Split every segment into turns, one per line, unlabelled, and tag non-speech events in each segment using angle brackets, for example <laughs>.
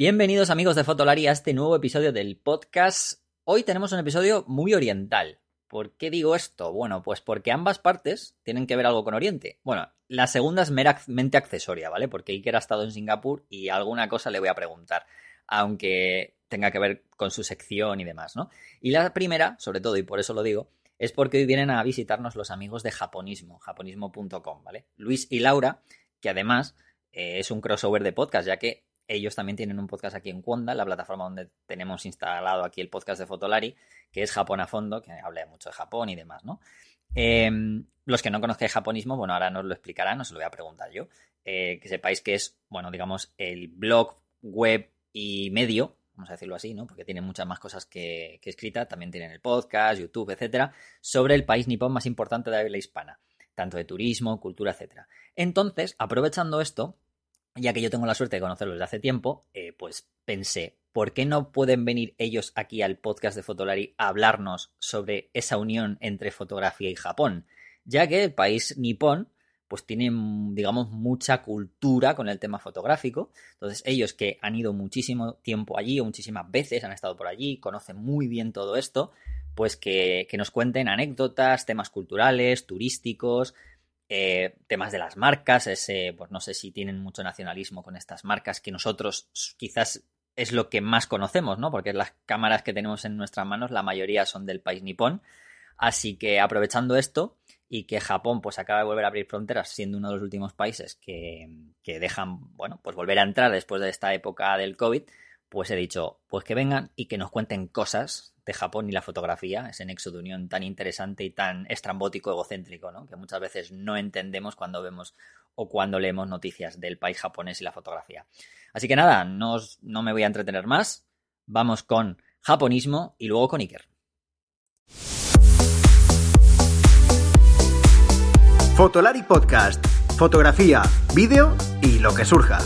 Bienvenidos amigos de Fotolari a este nuevo episodio del podcast. Hoy tenemos un episodio muy oriental. ¿Por qué digo esto? Bueno, pues porque ambas partes tienen que ver algo con Oriente. Bueno, la segunda es meramente accesoria, ¿vale? Porque Iker ha estado en Singapur y alguna cosa le voy a preguntar, aunque tenga que ver con su sección y demás, ¿no? Y la primera, sobre todo, y por eso lo digo, es porque hoy vienen a visitarnos los amigos de Japonismo, japonismo.com, ¿vale? Luis y Laura, que además eh, es un crossover de podcast, ya que ellos también tienen un podcast aquí en Kwanda, la plataforma donde tenemos instalado aquí el podcast de Fotolari, que es Japón a fondo, que habla mucho de Japón y demás, ¿no? Em, los que no conozcáis japonismo, bueno, ahora nos lo explicarán, os lo voy a preguntar yo. Eh, que sepáis que es, bueno, digamos, el blog, web y medio, vamos a decirlo así, ¿no? Porque tiene muchas más cosas que, que escrita, también tienen el podcast, YouTube, etcétera, sobre el país nipón más importante de habla hispana, tanto de turismo, cultura, etcétera. Entonces, aprovechando esto, ya que yo tengo la suerte de conocerlos desde hace tiempo, eh, pues pensé, ¿por qué no pueden venir ellos aquí al podcast de Fotolari a hablarnos sobre esa unión entre fotografía y Japón? Ya que el país nipón, pues tiene, digamos, mucha cultura con el tema fotográfico. Entonces, ellos que han ido muchísimo tiempo allí o muchísimas veces, han estado por allí, conocen muy bien todo esto, pues que, que nos cuenten anécdotas, temas culturales, turísticos, eh, temas de las marcas, ese, pues no sé si tienen mucho nacionalismo con estas marcas que nosotros quizás es lo que más conocemos, ¿no? Porque las cámaras que tenemos en nuestras manos, la mayoría son del país nipón. Así que aprovechando esto y que Japón pues acaba de volver a abrir fronteras, siendo uno de los últimos países que, que dejan, bueno, pues volver a entrar después de esta época del COVID, pues he dicho, pues que vengan y que nos cuenten cosas de Japón y la fotografía, ese nexo de unión tan interesante y tan estrambótico, egocéntrico, ¿no? que muchas veces no entendemos cuando vemos o cuando leemos noticias del país japonés y la fotografía. Así que nada, no, no me voy a entretener más, vamos con japonismo y luego con Iker.
Fotolari Podcast, fotografía, vídeo y lo que surja.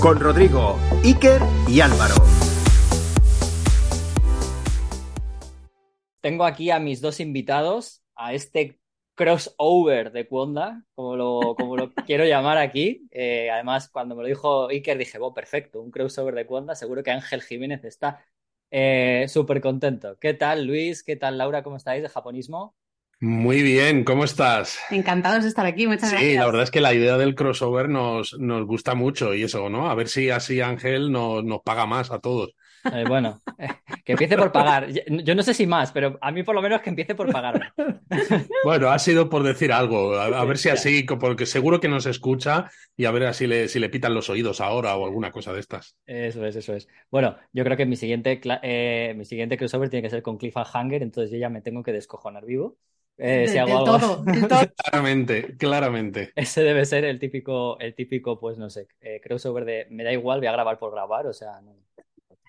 Con Rodrigo, Iker y Álvaro.
Tengo aquí a mis dos invitados, a este crossover de Kwanda, como lo, como lo <laughs> quiero llamar aquí. Eh, además, cuando me lo dijo Iker, dije, oh, perfecto, un crossover de Kwanda, seguro que Ángel Jiménez está eh, súper contento. ¿Qué tal, Luis? ¿Qué tal, Laura? ¿Cómo estáis de japonismo?
Muy bien, ¿cómo estás?
Encantados de estar aquí, muchas gracias.
Sí, la verdad es que la idea del crossover nos, nos gusta mucho y eso, ¿no? A ver si así Ángel nos, nos paga más a todos.
Eh, bueno, eh, que empiece por pagar. Yo no sé si más, pero a mí por lo menos que empiece por pagar. <laughs>
Bueno, ha sido por decir algo, a, a ver si así, porque seguro que nos escucha y a ver así le, si le pitan los oídos ahora o alguna cosa de estas.
Eso es, eso es. Bueno, yo creo que mi siguiente, eh, mi siguiente crossover tiene que ser con Cliffhanger, entonces yo ya me tengo que descojonar vivo.
Eh, si hago algo... todo, <laughs> todo.
Claramente, claramente.
Ese debe ser el típico, el típico, pues no sé, eh, crossover de me da igual, voy a grabar por grabar, o sea, no.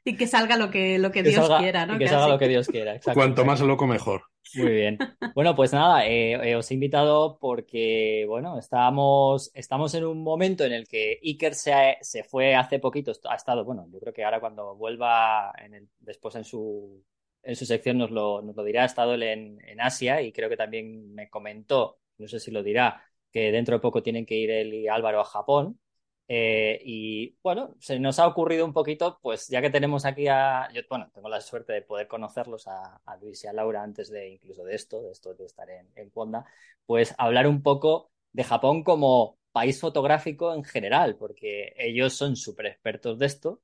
Y que salga lo que, lo que, que Dios
salga,
quiera, ¿no?
Y que
Casi.
salga lo que Dios quiera. Exacto, <laughs>
Cuanto más loco, mejor.
Muy bien. Bueno, pues nada, eh, eh, os he invitado porque, bueno, estamos, estamos en un momento en el que Iker se, se fue hace poquito, ha estado, bueno, yo creo que ahora cuando vuelva en el, después en su, en su sección nos lo, dirá, ha estado él en, Asia y creo que también me comentó, no sé si lo dirá, que dentro de poco tienen que ir él y Álvaro a Japón. Eh, y bueno, se nos ha ocurrido un poquito, pues ya que tenemos aquí a. Yo, bueno, tengo la suerte de poder conocerlos a, Luis y a Laura antes de incluso de esto, de esto de estar en, en Honda, pues hablar un poco de Japón como país fotográfico en general, porque ellos son súper expertos de esto.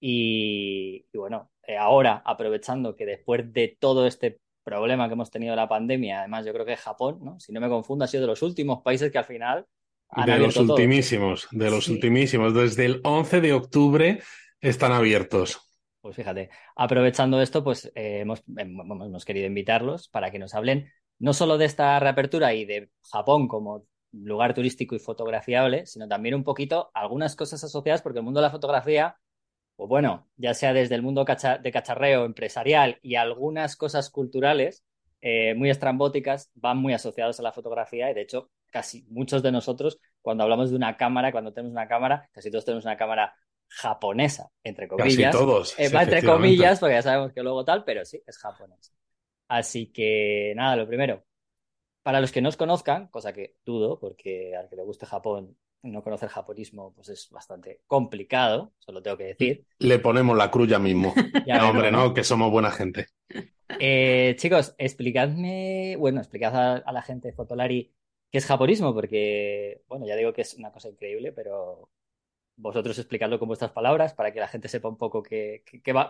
Y, y bueno, eh, ahora aprovechando que después de todo este problema que hemos tenido de la pandemia, además yo creo que Japón, ¿no? si no me confundo, ha sido de los últimos países que al final han
de los
todo.
ultimísimos, de los
Sí.
ultimísimos. Desde el 11 de octubre están abiertos.
Pues fíjate, aprovechando esto, pues eh, hemos querido invitarlos para que nos hablen no solo de esta reapertura y de Japón como lugar turístico y fotografiable, sino también un poquito algunas cosas asociadas, porque el mundo de la fotografía, pues bueno, ya sea desde el mundo de cacharreo empresarial y algunas cosas culturales eh, muy estrambóticas, van muy asociados a la fotografía y de hecho casi muchos de nosotros, cuando hablamos de una cámara, cuando tenemos una cámara, casi todos tenemos una cámara japonesa, entre comillas.
Casi todos.
Eh,
sí,
entre comillas, porque ya sabemos que luego tal, pero sí, es japonesa. Así que nada, lo primero, para los que no os conozcan, cosa que dudo, porque al que le guste Japón, no conocer japonismo, pues es bastante complicado, solo tengo que decir.
Le ponemos la cruz <laughs> ya mismo. ya, hombre, ¿no? Que somos buena gente.
Eh, chicos, explicadme, bueno, explicad a, la gente de Fotolari qué es japonismo, porque, bueno, ya digo que es una cosa increíble, pero vosotros explicadlo con vuestras palabras para que la gente sepa un poco qué,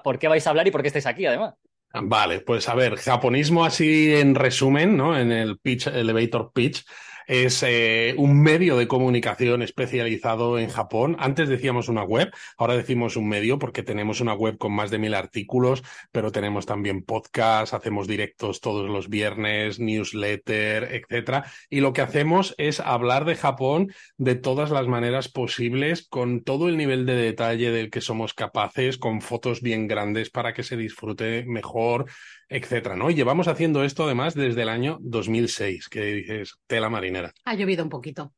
por qué vais a hablar y por qué estáis aquí, además.
Vale, pues a ver, japonismo así en resumen, ¿no? En el pitch, elevator pitch, es eh, un medio de comunicación especializado en Japón. Antes decíamos una web, ahora decimos un medio porque tenemos una web con más de mil artículos, pero tenemos también podcast, hacemos directos todos los viernes, newsletter, etcétera. Y lo que hacemos es hablar de Japón de todas las maneras posibles, con todo el nivel de detalle del que somos capaces, con fotos bien grandes para que se disfrute mejor, etcétera, ¿no? Y llevamos haciendo esto además desde el año 2006, que dices, tela marinera.
Ha llovido un poquito.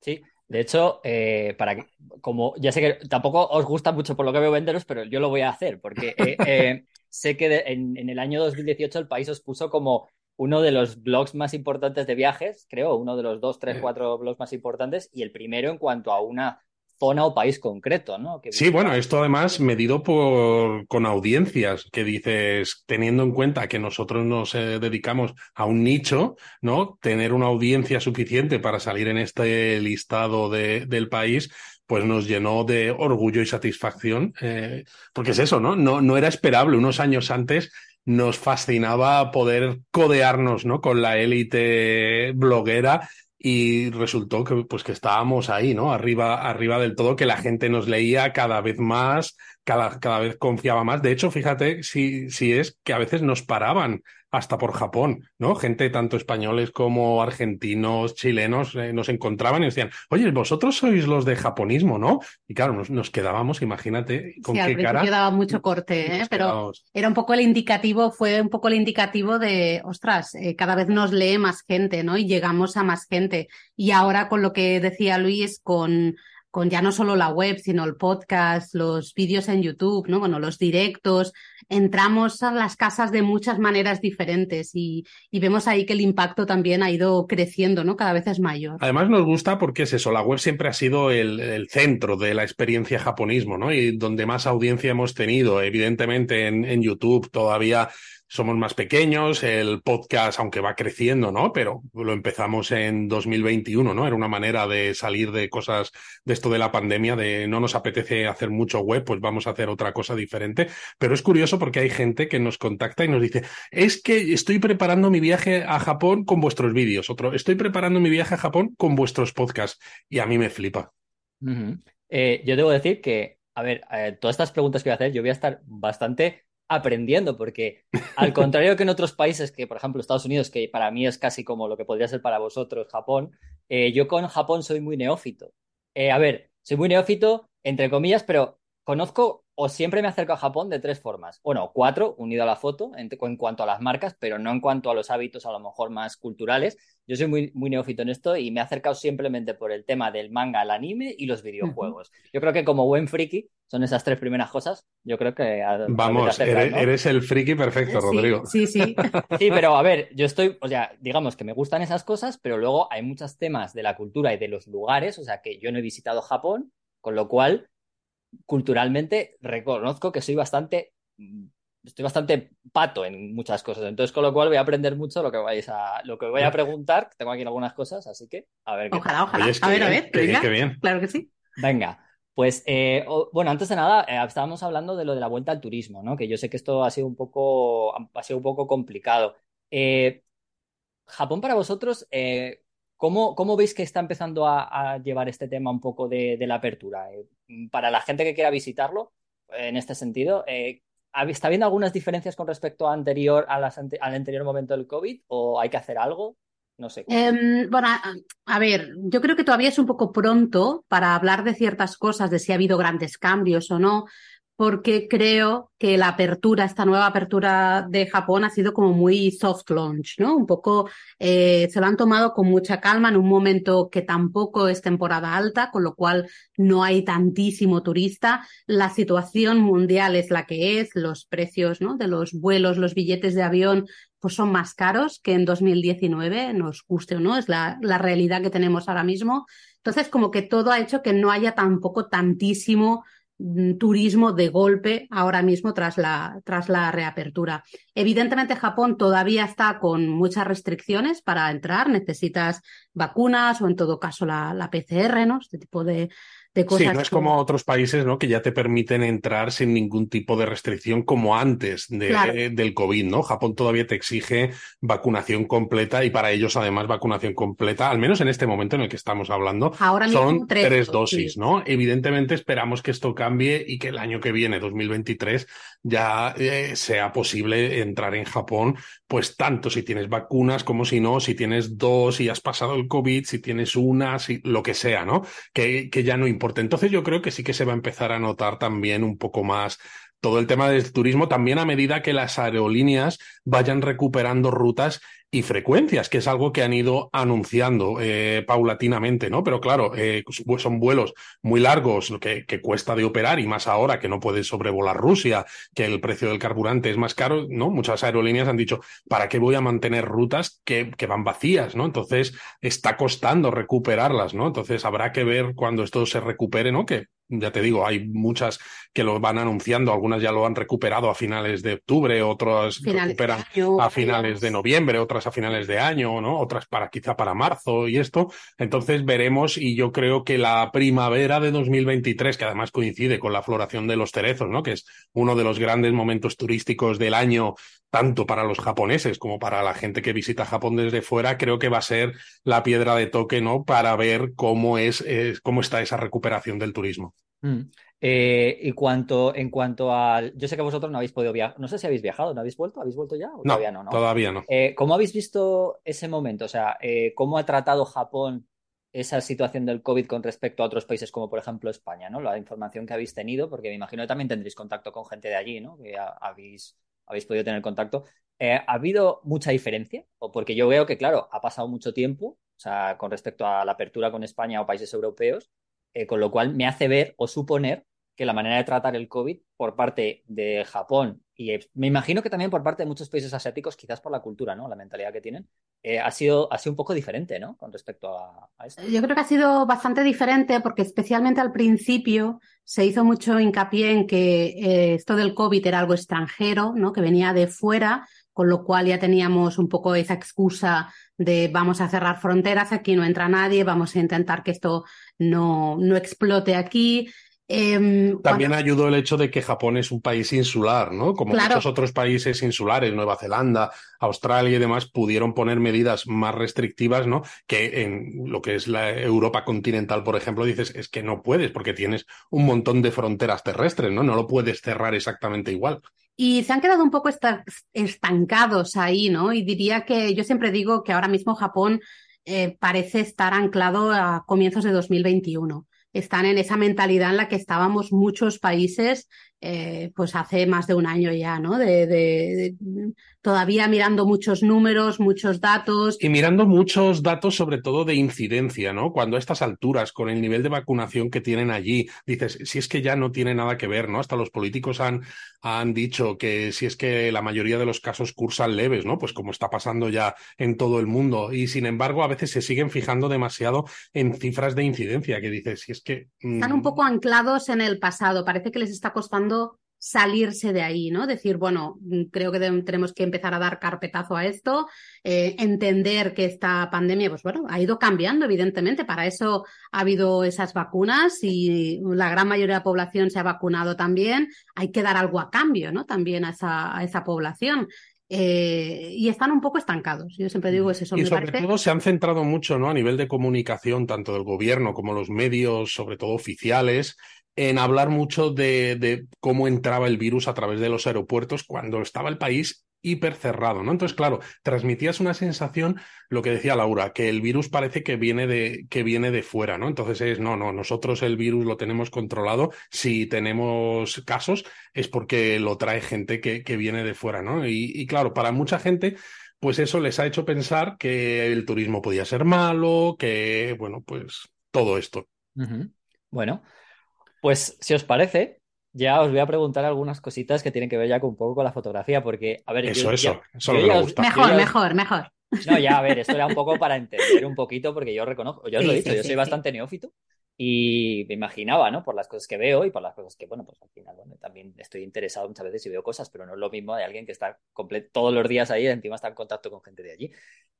Sí, de hecho, eh, para como ya sé que tampoco os gusta mucho por lo que veo venderos, pero yo lo voy a hacer porque eh, <laughs> eh, sé que en, en, el año 2018 el país os puso como uno de los blogs más importantes de viajes, creo, uno de los dos, tres, cuatro blogs más importantes y el primero en cuanto a una zona o país concreto, ¿no?
sí, bueno, esto además medido por con audiencias, que dices, teniendo en cuenta que nosotros nos eh, dedicamos a un nicho, ¿no? Tener una audiencia suficiente para salir en este listado de, del país, pues nos llenó de orgullo y satisfacción, eh, porque es eso, ¿no? ¿no? No era esperable. Unos años antes nos fascinaba poder codearnos, ¿no? Con la élite bloguera y resultó que pues que estábamos ahí, ¿no? Arriba, arriba del todo, que la gente nos leía cada vez más, cada, cada vez confiaba más. De hecho, fíjate si, si es que a veces nos paraban hasta por Japón, ¿no? Gente tanto españoles como argentinos, chilenos, eh, nos encontraban y decían, oye, vosotros sois los de japonismo, ¿no? Y claro, nos, nos quedábamos, imagínate, con qué cara.
daba mucho corte, ¿eh? pero era un poco el indicativo, fue un poco el indicativo de, ostras, eh, cada vez nos lee más gente, ¿no? Y llegamos a más gente. Y ahora con lo que decía Luis, con con ya no solo la web, sino el podcast, los vídeos en YouTube, ¿no? Bueno, los directos, entramos a las casas de muchas maneras diferentes y, vemos ahí que el impacto también ha ido creciendo, ¿no? Cada vez es mayor.
Además nos gusta porque es eso, la web siempre ha sido el, centro de la experiencia japonismo, ¿no? Y donde más audiencia hemos tenido, evidentemente en, en YouTube todavía somos más pequeños, el podcast, aunque va creciendo, ¿no? Pero lo empezamos en 2021, ¿no? Era una manera de salir de cosas de esto de la pandemia, de no nos apetece hacer mucho web, pues vamos a hacer otra cosa diferente. Pero es curioso porque hay gente que nos contacta y nos dice, es que estoy preparando mi viaje a Japón con vuestros vídeos. Otro, estoy preparando mi viaje a Japón con vuestros podcasts. Y a mí me flipa.
Eh, yo debo decir que, a ver, eh, todas estas preguntas que voy a hacer, yo voy a estar bastante aprendiendo, porque al contrario que en otros países, que por ejemplo Estados Unidos, que para mí es casi como lo que podría ser para vosotros Japón, eh, yo con Japón soy muy neófito. Eh, a ver, soy muy neófito, entre comillas, pero conozco o siempre me acerco a Japón de tres formas. Bueno, cuatro, unido a la foto, en, cuanto a las marcas, pero no en cuanto a los hábitos a lo mejor más culturales. Yo soy muy, muy neófito en esto y me he acercado simplemente por el tema del manga, el anime y los videojuegos. Yo creo que como buen friki son esas tres primeras cosas. Yo creo que...
Vamos, eres, el friki perfecto, Rodrigo.
Sí, sí. <laughs>
Sí, pero a ver, yo estoy, o sea, digamos que me gustan esas cosas, pero luego hay muchos temas de la cultura y de los lugares, o sea, que yo no he visitado Japón, con lo cual culturalmente reconozco que soy bastante estoy bastante pato en muchas cosas. Entonces, con lo cual voy a aprender mucho lo que vais a, lo que voy a preguntar. Tengo aquí algunas cosas, así que a ver.
ojalá, ojalá. a ver, a ver. bien. Claro que sí.
Venga. Pues eh, bueno, antes de nada, eh, estábamos hablando de lo de la vuelta al turismo, ¿no? Que yo sé que esto ha sido un poco, ha sido un poco complicado. Eh, Japón para vosotros, ¿Cómo, ¿Cómo, veis que está empezando a, llevar este tema un poco de, la apertura? Eh, para la gente que quiera visitarlo, en este sentido, eh, ¿está habiendo algunas diferencias con respecto anterior, al anterior momento del COVID o hay que hacer algo? No sé.
Em, bueno, a, ver, yo creo que todavía es un poco pronto para hablar de ciertas cosas, de si ha habido grandes cambios o no, porque creo que la apertura, esta nueva apertura de Japón ha sido como muy soft launch, ¿no? Un poco eh, se lo han tomado con mucha calma en un momento que tampoco es temporada alta, con lo cual no hay tantísimo turista. La situación mundial es la que es, los precios ¿no? de los vuelos, los billetes de avión, pues son más caros que en 2019, nos guste o no, es la, la realidad que tenemos ahora mismo. Entonces, como que todo ha hecho que no haya tampoco tantísimo turismo de golpe ahora mismo tras la, tras la reapertura. Evidentemente Japón todavía está con muchas restricciones para entrar, necesitas vacunas o en todo caso la, la PCR, ¿no? Este tipo de,
Sí, no es como otros países ¿no? que ya te permiten entrar sin ningún tipo de restricción como antes de, del COVID, ¿no? Japón todavía te exige vacunación completa y para ellos además vacunación completa, al menos en este momento en el que estamos hablando,
Ahora
son tres, dosis, ¿no? Evidentemente esperamos que esto cambie y que el año que viene, 2023, ya eh, sea posible entrar en Japón, pues tanto si tienes vacunas como si no, si tienes dos, y has pasado el COVID, si tienes una, si, lo que sea, ¿no? Que, que ya no importa entonces yo creo que sí que se va a empezar a notar también un poco más todo el tema del turismo, también a medida que las aerolíneas vayan recuperando rutas y frecuencias, que es algo que han ido anunciando eh, paulatinamente, ¿no? Pero claro, eh, pues son vuelos muy largos que, que, cuesta de operar y más ahora que no puedes sobrevolar Rusia, que el precio del carburante es más caro, ¿no? Muchas aerolíneas han dicho, ¿para qué voy a mantener rutas que, que van vacías, ¿no? Entonces está costando recuperarlas, ¿no? Entonces habrá que ver cuando esto se recupere, ¿no? Que ya te digo, hay muchas que lo van anunciando, algunas ya lo han recuperado a finales de octubre, otras recuperan a finales de noviembre, otras a finales de año, ¿no? Otras para quizá para marzo y esto. Entonces veremos y yo creo que la primavera de 2023, que además coincide con la floración de los cerezos, ¿no? Que es uno de los grandes momentos turísticos del año tanto para los japoneses como para la gente que visita Japón desde fuera, creo que va a ser la piedra de toque, ¿no? Para ver cómo es, cómo está esa recuperación del turismo.
Mm. Eh, y cuanto, en cuanto al. Yo sé que vosotros no habéis podido viajar. No sé si habéis viajado, ¿no habéis vuelto? ¿Habéis vuelto ya?
no, todavía no, Todavía no.
Eh, ¿Cómo habéis visto ese momento? O sea, eh, ¿cómo ha tratado Japón esa situación del COVID con respecto a otros países como, por ejemplo, España, ¿no? La información que habéis tenido, porque me imagino que también tendréis contacto con gente de allí, ¿no? Que habéis habéis podido tener contacto. Eh, ¿Ha habido mucha diferencia? O porque yo veo que, claro, ha pasado mucho tiempo, o sea, con respecto a la apertura con España o países europeos, eh, con lo cual me hace ver o suponer que la manera de tratar el COVID por parte de Japón y me imagino que también por parte de muchos países asiáticos, quizás por la cultura, ¿no? La mentalidad que tienen, eh, ha, sido, ha sido un poco diferente, ¿no? Con respecto a, esto.
Yo creo que ha sido bastante diferente porque especialmente al principio se hizo mucho hincapié en que eh, esto del COVID era algo extranjero, ¿no? Que venía de fuera, con lo cual ya teníamos un poco esa excusa de vamos a cerrar fronteras, aquí no entra nadie, vamos a intentar que esto no, no explote aquí.
Em, También ayudó el hecho de que Japón es un país insular, ¿no? Como muchos otros países insulares, Nueva Zelanda, Australia y demás, pudieron poner medidas más restrictivas, ¿no? Que en lo que es la Europa continental, por ejemplo, dices, es que no puedes porque tienes un montón de fronteras terrestres, ¿no? No lo puedes cerrar exactamente igual.
Y se han quedado un poco estancados ahí, ¿no? Y diría que yo siempre digo que ahora mismo Japón eh, parece estar anclado a comienzos de 2021 están en esa mentalidad en la que estábamos muchos países eh, pues hace más de un año ya, ¿no? De, todavía mirando muchos números, muchos datos.
Y mirando muchos datos, sobre todo de incidencia, ¿no? Cuando a estas alturas, con el nivel de vacunación que tienen allí, dices, si es que ya no tiene nada que ver, ¿no? Hasta los políticos han, han dicho que si es que la mayoría de los casos cursan leves, ¿no? Pues como está pasando ya en todo el mundo. Y sin embargo, a veces se siguen fijando demasiado en cifras de incidencia, que dices, si es que.
Están un mm, poco anclados en el pasado, parece que les está costando salirse de ahí, ¿no? Decir, bueno, creo que tenemos que empezar a dar carpetazo a esto, eh, entender que esta pandemia, pues bueno, ha ido cambiando, evidentemente. Para eso ha habido esas vacunas y la gran mayoría de la población se ha vacunado también. Hay que dar algo a cambio, ¿no? También a esa, a esa población. Eh, y están un poco estancados. Yo siempre digo es eso.
Y sobre todo se han centrado mucho ¿no? a nivel de comunicación, tanto del gobierno como los medios, sobre todo oficiales, en hablar mucho de, cómo entraba el virus a través de los aeropuertos cuando estaba el país hiper cerrado, ¿no? Entonces, claro, transmitías una sensación, lo que decía Laura, que el virus parece que viene de, que viene de fuera, ¿no? Entonces es, no, no, nosotros el virus lo tenemos controlado. Si tenemos casos, es porque lo trae gente que, viene de fuera, ¿no? Y claro, para mucha gente, pues eso les ha hecho pensar que el turismo podía ser malo, que, bueno, pues todo esto.
Bueno, pues si os parece, ya os voy a preguntar algunas cositas que tienen que ver ya con un poco con la fotografía, porque, a ver,
eso, eso, eso
me gusta. Mejor, mejor, mejor.
No, ya, a ver, esto era un poco para entender un poquito, porque yo reconozco, yo os lo he dicho, yo soy bastante neófito y me imaginaba, ¿no? Por las cosas que veo y por las cosas que, bueno, pues al final, bueno, también estoy interesado muchas veces y veo cosas, pero no es lo mismo de alguien que está todos los días ahí y encima está en contacto con gente de allí.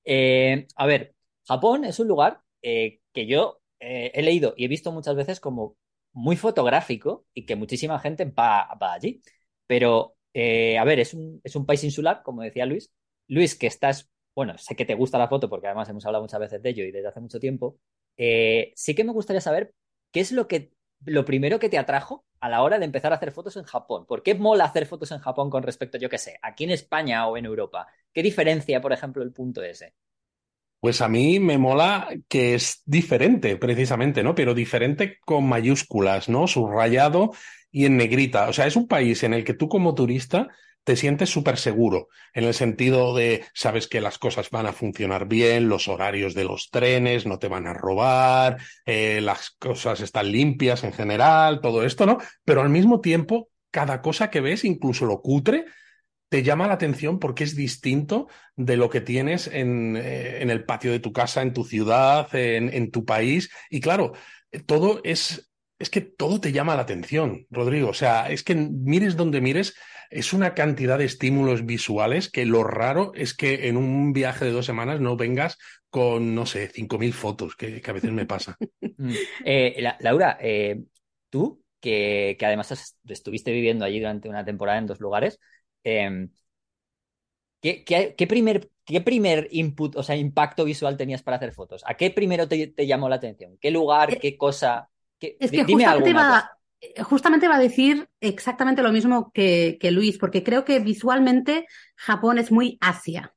Eh, a ver, Japón es un lugar eh, que yo eh, he leído y he visto muchas veces como muy fotográfico y que muchísima gente va, allí. Pero, a ver, es un, es un país insular, como decía Luis. Luis, que estás, bueno, sé que te gusta la foto porque además hemos hablado muchas veces de ello y desde hace mucho tiempo, eh, sí que me gustaría saber qué es lo que lo primero que te atrajo a la hora de empezar a hacer fotos en Japón. ¿Por qué mola hacer fotos en Japón con respecto, yo qué sé, aquí en España o en Europa? ¿Qué diferencia, por ejemplo, el punto ese?
Pues a mí me mola que es diferente, precisamente, ¿no? Pero diferente con mayúsculas, ¿no? Subrayado y en negrita. O sea, es un país en el que tú como turista te sientes súper seguro, en el sentido de sabes que las cosas van a funcionar bien, los horarios de los trenes no te van a robar, eh, las cosas están limpias en general, todo esto, ¿no? Pero al mismo tiempo, cada cosa que ves, incluso lo cutre, te llama la atención porque es distinto de lo que tienes en, eh, el patio de tu casa, en tu ciudad, en, tu país. Y claro, todo es, es que todo te llama la atención, Rodrigo. O sea, es que mires donde mires, es una cantidad de estímulos visuales que lo raro es que en un viaje de dos semanas no vengas con, no sé, 5.000 fotos, que, a veces me pasa. <laughs>
Eh, Laura, eh, tú, que, además estuviste viviendo allí durante una temporada en dos lugares, em, ¿qué, primer, ¿qué primer input, o sea, impacto visual tenías para hacer fotos? ¿A qué primero te, llamó la atención? ¿Qué lugar, eh, qué cosa?
es que dime algo justamente va a decir exactamente lo mismo que, Luis, porque creo que visualmente Japón es muy Asia,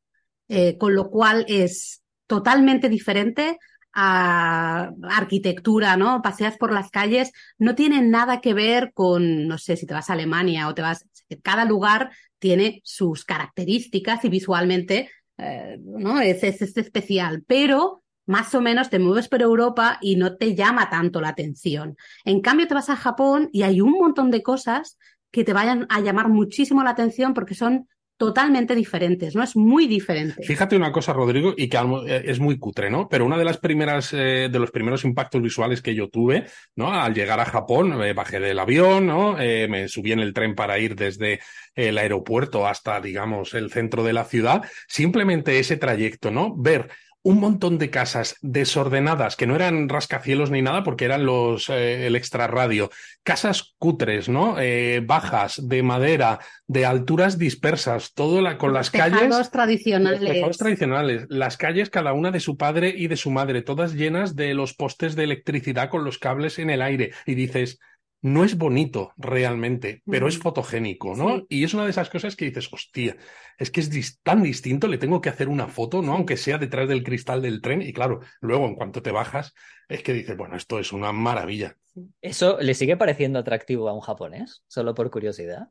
eh, con lo cual es totalmente diferente a arquitectura, ¿no? Paseas por las calles, no tiene nada que ver con, no sé, si te vas a Alemania o te vas, cada lugar tiene sus características y visualmente, eh, ¿no? Es, es, es especial, pero más o menos te mueves por Europa y no te llama tanto la atención. En cambio, te vas a Japón y hay un montón de cosas que te vayan a llamar muchísimo la atención porque son totalmente diferentes, ¿no? Es muy diferente.
Fíjate una cosa, Rodrigo, y que eh, es muy cutre, ¿no? Pero una de las primeras, eh, de los primeros impactos visuales que yo tuve, ¿no? Al llegar a Japón, me bajé del avión, ¿no? Eh, me subí en el tren para ir desde el aeropuerto hasta, digamos, el centro de la ciudad. Simplemente ese trayecto, ¿no? Ver un montón de casas desordenadas, que no eran rascacielos ni nada, porque eran los eh, el extrarradio. Casas cutres, ¿no? Eh, bajas, de madera, de alturas dispersas, todo la, con las calles.
tradicionales.
Tejados tradicionales. Las calles, cada una de su padre y de su madre, todas llenas de los postes de electricidad con los cables en el aire. Y dices, no es bonito realmente, pero es fotogénico, ¿no? Y es una de esas cosas que dices, hostia, es que es tan distinto, le tengo que hacer una foto, ¿no? Aunque sea detrás del cristal del tren. Y claro, luego en cuanto te bajas, es que dices, bueno, esto es una maravilla.
¿Eso le sigue pareciendo atractivo a un japonés? Solo por curiosidad.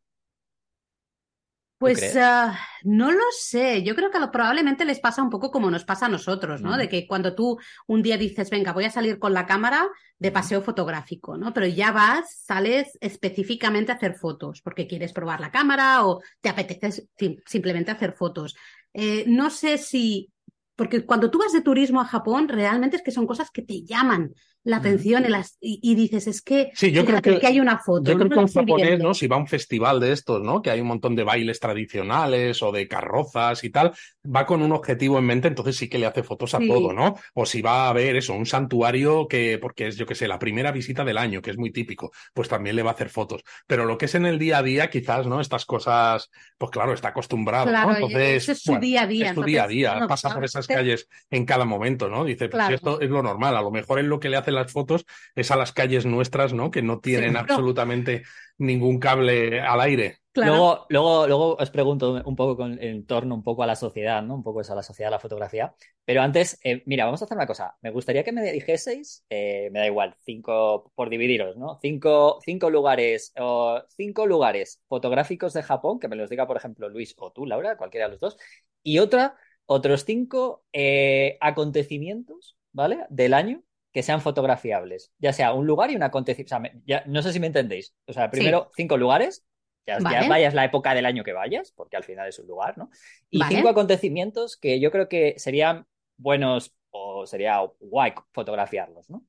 Pues ah, no lo sé. Yo creo que probablemente les pasa un poco como nos pasa a nosotros, ¿no? De que cuando tú un día dices, venga, voy a salir con la cámara de paseo fotográfico, ¿no? Pero ya vas, sales específicamente a hacer fotos porque quieres probar la cámara o te apetece simplemente hacer fotos. Eh, no sé si porque cuando tú vas de turismo a Japón, realmente es que son cosas que te llaman la atención y, dices, es que,
sí, yo creo que,
hay una foto.
Yo creo que un japonés, ¿no? Si va a un festival de estos, ¿no? Que hay un montón de bailes tradicionales o de carrozas y tal, va con un objetivo en mente, entonces sí que le hace fotos a todo, ¿no? O si va a ver eso, un santuario que, porque es, yo que sé, la primera visita del año, que es muy típico, pues también le va a hacer fotos. Pero lo que es en el día a día, quizás, ¿no? Estas cosas, pues claro, está acostumbrado, ¿no?
Entonces, es su día a día.
Es su día a día, pasa por esas calles en cada momento, ¿no? Dice, pues esto es lo normal, a lo mejor es lo que le hace las fotos es a las calles nuestras, ¿no? Que no tienen absolutamente ningún cable al aire.
Luego, luego, luego os pregunto un poco con, en torno un poco a la sociedad, ¿no? Un poco eso, a la sociedad, a la fotografía. Pero antes, eh, mira, vamos a hacer una cosa. Me gustaría que me dijeseis, eh, me da igual, cinco, por dividiros, ¿no? Cinco, cinco lugares, o cinco lugares fotográficos de Japón, que me los diga, por ejemplo, Luis o tú, Laura, cualquiera de los dos. Y otra, otros cinco eh, acontecimientos, ¿vale? Del año que sean fotografiables, ya sea un lugar y un acontecimiento. O sea, ya, no sé si me entendéis. O sea, primero cinco lugares, ya, vayas la época del año que vayas, porque al final es un lugar, ¿no? Y cinco acontecimientos que yo creo que serían buenos o sería guay fotografiarlos, ¿no?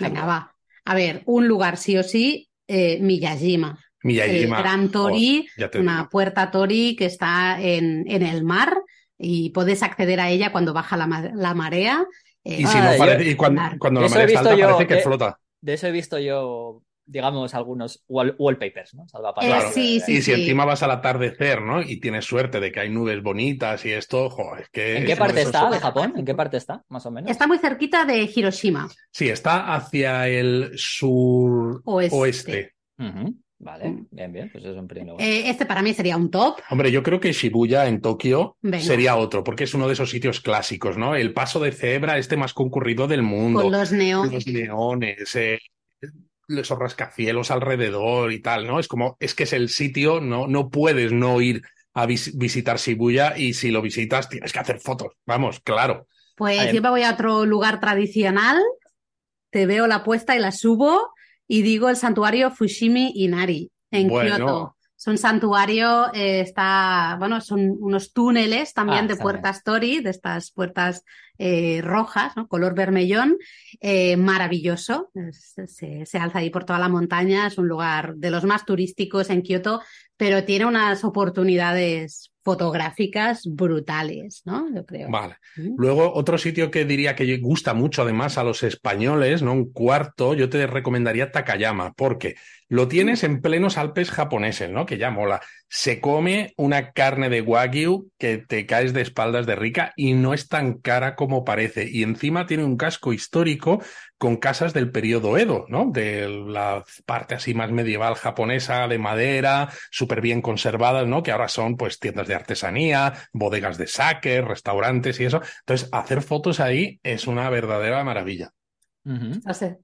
Venga, va. A ver, un lugar sí o sí, eh, Miyajima.
Miyajima.
El Gran Tori, una puerta Tori que está en, en, el mar y puedes acceder a ella cuando baja la, la marea.
Eh, y, si no parece, y cuando, cuando la marea está alta parece que flota.
De eso he visto yo digamos, algunos wallpapers, ¿no?
Eh, sí, sí,
y si encima vas al atardecer, ¿no? Y tienes suerte de que hay nubes bonitas y esto, joder, es que...
¿En qué parte está de Japón? ¿En qué parte está, más o menos?
Está muy cerquita de Hiroshima.
Sí, está hacia el sur oeste.
Vale, mm. bien, bien, pues es un primer
eh, este para mí sería un top.
Hombre, yo creo que Shibuya en Tokio sería otro, porque es uno de esos sitios clásicos, ¿no? El paso de cebra, este más concurrido del mundo.
Con los neones.
Los neones, eh, esos rascacielos alrededor y tal, ¿no? Es como, es que es el sitio, no, no puedes no ir a visitar Shibuya y si lo visitas tienes que hacer fotos, vamos, claro.
Pues yo me voy a otro lugar tradicional, te veo la puesta y la subo y digo el santuario Fushimi Inari en Kioto. Es un santuario, eh, está, bueno, son unos túneles también ah, de puertas Tori, de estas puertas eh, rojas, ¿no? color vermellón, eh, maravilloso. Se, se, alza ahí por toda la montaña, es un lugar de los más turísticos en Kioto, pero tiene unas oportunidades fotográficas brutales, ¿no? Yo creo.
Vale. Mm. Luego, otro sitio que diría que gusta mucho además a los españoles, ¿no? Un cuarto, yo te recomendaría Takayama, porque lo tienes en plenos Alpes japoneses, ¿no? Que ya mola. Se come una carne de wagyu que te caes de espaldas de rica y no es tan cara como parece. Y encima tiene un casco histórico con casas del periodo Edo, ¿no? De la parte así más medieval japonesa, de madera, súper bien conservadas, ¿no? Que ahora son pues tiendas de artesanía, bodegas de sake, restaurantes y eso. Entonces, hacer fotos ahí es una verdadera maravilla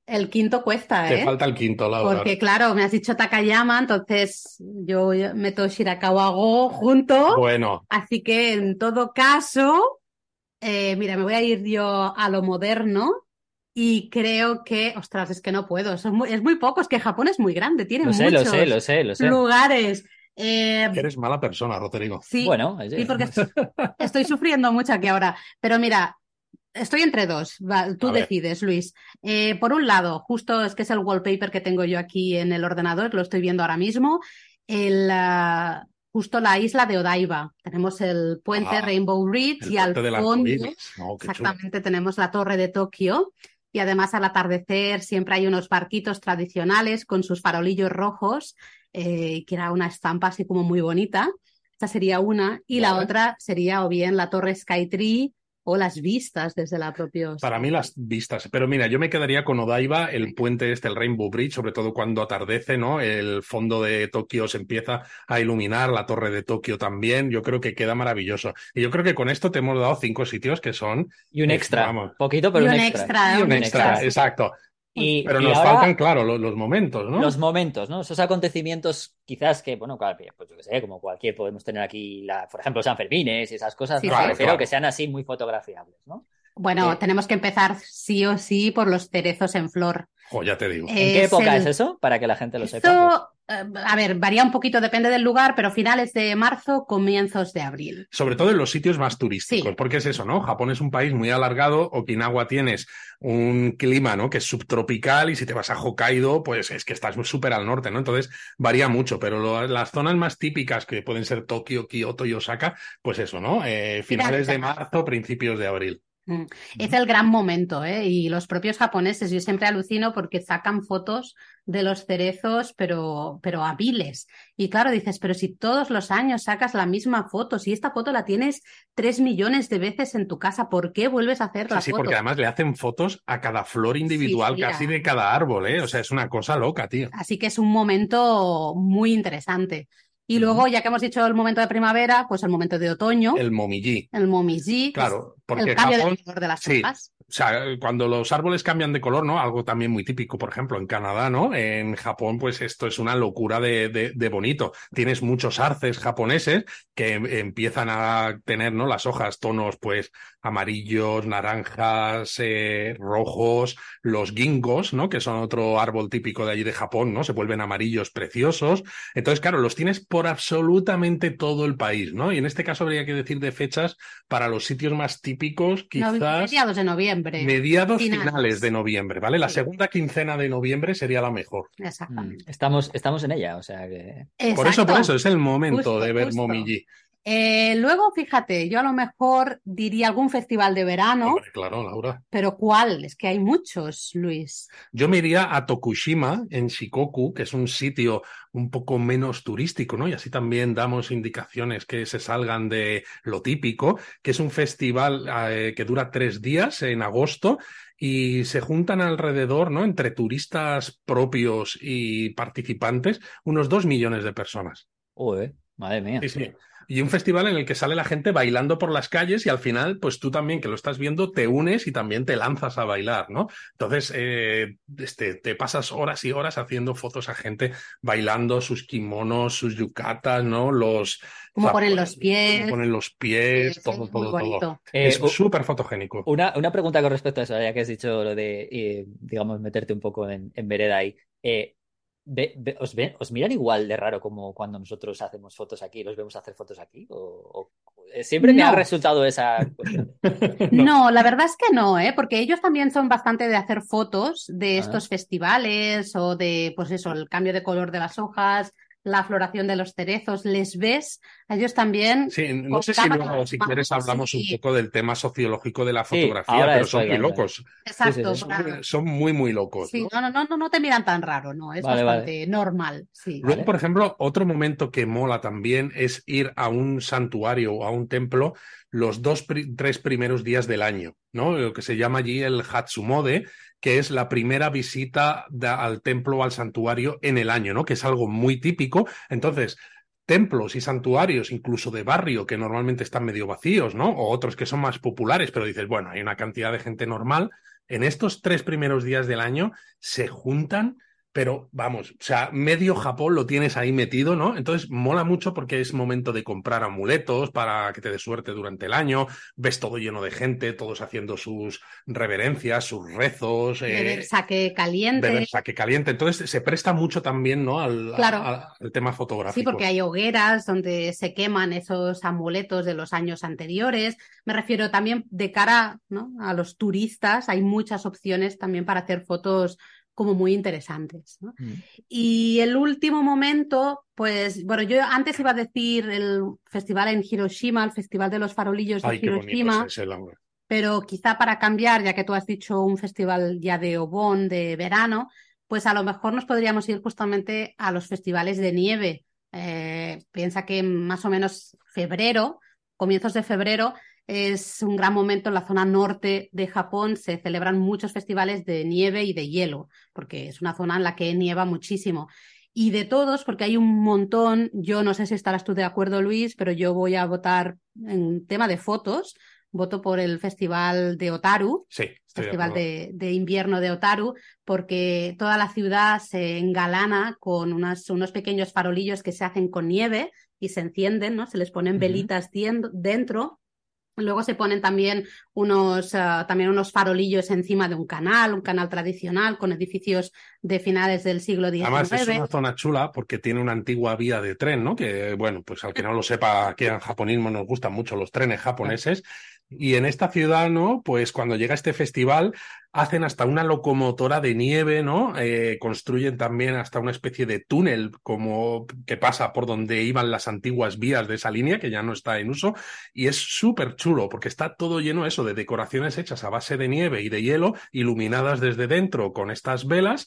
el quinto cuesta, ¿eh?
Te falta el quinto, Laura.
Porque, claro, me has dicho Takayama, entonces yo meto Shirakawa Go junto.
Bueno.
Así que, en todo caso, eh, mira, me voy a ir yo a lo moderno y creo que, ostras, es que no puedo, es muy, es muy poco, es que Japón es muy grande, tiene muchos
lo sé, lo sé, lo sé.
lugares.
Eh, Eres mala persona, Rodrigo.
Sí,
bueno,
sí porque estoy sufriendo mucho aquí ahora. Pero mira, Estoy entre dos. tú decides, Luis. Eh, por un lado, justo es que es el wallpaper que tengo yo aquí en el ordenador, lo estoy viendo ahora mismo. El, ah, justo la isla de Odaiba. Tenemos el puente ah, Rainbow Ridge y al fondo, exactamente, tenemos la torre de Tokio. Y además al atardecer siempre hay unos barquitos tradicionales con sus farolillos rojos, eh, que era una estampa así como muy bonita. Esta sería una. Y la otra sería o bien la torre Skytree o las vistas desde la propia.
Para mí las vistas, pero mira, yo me quedaría con Odaiba, el puente este, el Rainbow Bridge, sobre todo cuando atardece, ¿no? El fondo de Tokio se empieza a iluminar, la torre de Tokio también, yo creo que queda maravilloso. Y yo creo que con esto te hemos dado cinco sitios que son...
Y un extra, poquito, pero un, extra.
Y un, extra, exacto. Pero nos faltan, claro, los, momentos, ¿no?
Los momentos, ¿no? Esos acontecimientos, quizás que, bueno, claro, pues yo que sé, como cualquier, podemos tener aquí, la, por ejemplo, San Fermines y esas cosas, pero que sean así muy fotografiables, ¿no?
Bueno, eh, tenemos que empezar sí o sí por los cerezos en flor.
Oh, ya te digo.
¿En qué época es eso? Para que la gente lo sepa.
A ver, varía un poquito, depende del lugar, pero finales de marzo, comienzos de abril.
Sobre todo en los sitios más turísticos, porque es eso, ¿no? Japón es un país muy alargado, Okinawa tienes un clima, ¿no? Que es subtropical y si te vas a Hokkaido, pues es que estás súper al norte, ¿no? Entonces varía mucho, pero las zonas más típicas que pueden ser Tokio, Kioto y Osaka, pues eso, ¿no? Eh, finales de marzo, principios de abril.
Mm. Es el gran momento, ¿eh? Y los propios japoneses, yo siempre alucino porque sacan fotos de los cerezos, pero, pero hábiles. Y claro, dices, pero si todos los años sacas la misma foto, si esta foto la tienes tres millones de veces en tu casa, ¿por qué vuelves a hacer la
sí,
foto?
Sí, porque además le hacen fotos a cada flor individual, casi de cada árbol, ¿eh? O sea, es una cosa loca, tío.
Así que es un momento muy interesante. Y luego, ya que hemos dicho el momento de primavera, pues el momento de otoño.
El momiji.
El momiji.
Claro, porque
el cambio
Japón,
de color de las
sí,
hojas.
Sea, cuando los árboles cambian de color, ¿no? Algo también muy típico, por ejemplo, en Canadá, ¿no? En Japón, pues esto es una locura de, de, de bonito. Tienes muchos arces japoneses que em- empiezan a tener, ¿no? Las hojas, tonos, pues, amarillos, naranjas, eh, rojos, los gingos, ¿no? Que son otro árbol típico de allí de Japón, ¿no? Se vuelven amarillos preciosos. Entonces, claro, los tienes por absolutamente todo el país, ¿no? Y en este caso habría que decir de fechas para los sitios más típicos,
No-
quizás
mediados de noviembre.
Mediados
Finales.
finales. de noviembre, ¿vale? La
Sí.
segunda quincena de noviembre sería la mejor.
Mm,
Exactamente.
Estamos, estamos en ella, o sea que.
Por eso, por eso, es el momento
Justo,
de ver. Momiji.
Eh, luego, fíjate, yo a lo mejor diría algún festival de verano,
Hombre, claro, Laura.
pero ¿cuál? Es que hay muchos, Luis.
Yo me iría a Tokushima, en Shikoku, que es un sitio un poco menos turístico, ¿no? Y así también damos indicaciones que se salgan de lo típico, que es un festival eh, que dura tres días en agosto y se juntan alrededor, ¿no? Entre turistas propios y participantes, unos dos millones de personas.
Uy, madre mía.
Sí, sí. Y un festival en el que sale la gente bailando por las calles y al final, pues tú también que lo estás viendo, te unes y también te lanzas a bailar, ¿no? Entonces, eh, este, te pasas horas y horas haciendo fotos a gente bailando sus kimonos, sus yucatas, ¿no? Los...
Cómo
zap-
ponen los pies.
cómo ponen los pies,
Sí,
todo, todo, todo.
Eh,
Es
u-
súper fotogénico.
Una, una pregunta con respecto a eso, ya que has dicho lo de, eh, digamos, meterte un poco en, en vereda ahí. Eh, ve- ve- os, ¿Os miran igual de raro como cuando nosotros hacemos fotos aquí, los vemos hacer fotos aquí? ¿O, o- eh, siempre me ha resultado esa cuestión. <laughs>
No, la verdad es que no, ¿eh? Porque ellos también son bastante de hacer fotos de
Ah.
estos festivales o de, pues eso, el cambio de color de las hojas, la floración de los cerezos. Les ves, a ellos también.
Sí, no sé si luego, quieres, hablamos
sí.
un poco del tema sociológico de la fotografía, pero son muy locos.
Exacto.
sí, sí.
para-
Son, son muy, muy locos.
Sí,
¿no?
no, no, no, no te miran tan raro, ¿no? Es
Vale,
bastante normal, sí.
Luego,
Vale.
por ejemplo, otro momento que mola también es ir a un santuario o a un templo los dos, pri- tres primeros días del año, ¿no? Lo que se llama allí el Hatsumode, que es la primera visita al templo o al santuario en el año, ¿no? Que es algo muy típico. Entonces, templos y santuarios, incluso de barrio, que normalmente están medio vacíos, ¿no? O otros que son más populares, pero dices, bueno, hay una cantidad de gente normal. En estos tres primeros días del año se juntan pero vamos, o sea, medio Japón lo tienes ahí metido, ¿no? Entonces mola mucho porque es momento de comprar amuletos para que te dé suerte durante el año, ves todo lleno de gente, todos haciendo sus reverencias, sus rezos, eh,
Beber saque caliente.
beber saque caliente. Entonces se presta mucho también, ¿no? Al,
Claro.
al- al tema fotográfico.
Sí, porque hay hogueras donde se queman esos amuletos de los años anteriores. Me refiero también de cara, ¿no? a los turistas, hay muchas opciones también para hacer fotos como muy interesantes. ¿no?
Mm.
Y el último momento, pues, bueno, yo antes iba a decir el festival en Hiroshima, el festival de los farolillos de
Ay, qué bonito
Hiroshima, pero quizá para cambiar, ya que tú has dicho un festival ya de Obon, de verano, pues a lo mejor nos podríamos ir justamente a los festivales de nieve. Eh, piensa que más o menos febrero, comienzos de febrero, es un gran momento en la zona norte de Japón. Se celebran muchos festivales de nieve y de hielo, porque es una zona en la que nieva muchísimo. Y de todos, porque hay un montón, yo no sé si estarás tú de acuerdo, Luis, pero yo voy a votar en tema de fotos. Voto por el festival de Otaru,
Sí,
festival de, de invierno de Otaru, porque toda la ciudad se engalana con unas- unos pequeños farolillos que se hacen con nieve y se encienden, ¿no? Se les ponen velitas dentro. Luego se ponen también unos, ah, también unos farolillos encima de un canal, un canal tradicional con edificios de finales del siglo XIX.
Además, es una zona chula porque tiene una antigua vía de tren, ¿no? Que, bueno, pues al que no lo sepa, aquí en japonismo nos gustan mucho los trenes japoneses. Y en esta ciudad, ¿no? Pues cuando llega este festival, hacen hasta una locomotora de nieve, ¿no? Eh, construyen también hasta una especie de túnel como que pasa por donde iban las antiguas vías de esa línea, que ya no está en uso. Y es súper chulo porque está todo lleno eso de decoraciones hechas a base de nieve y de hielo, iluminadas desde dentro con estas velas.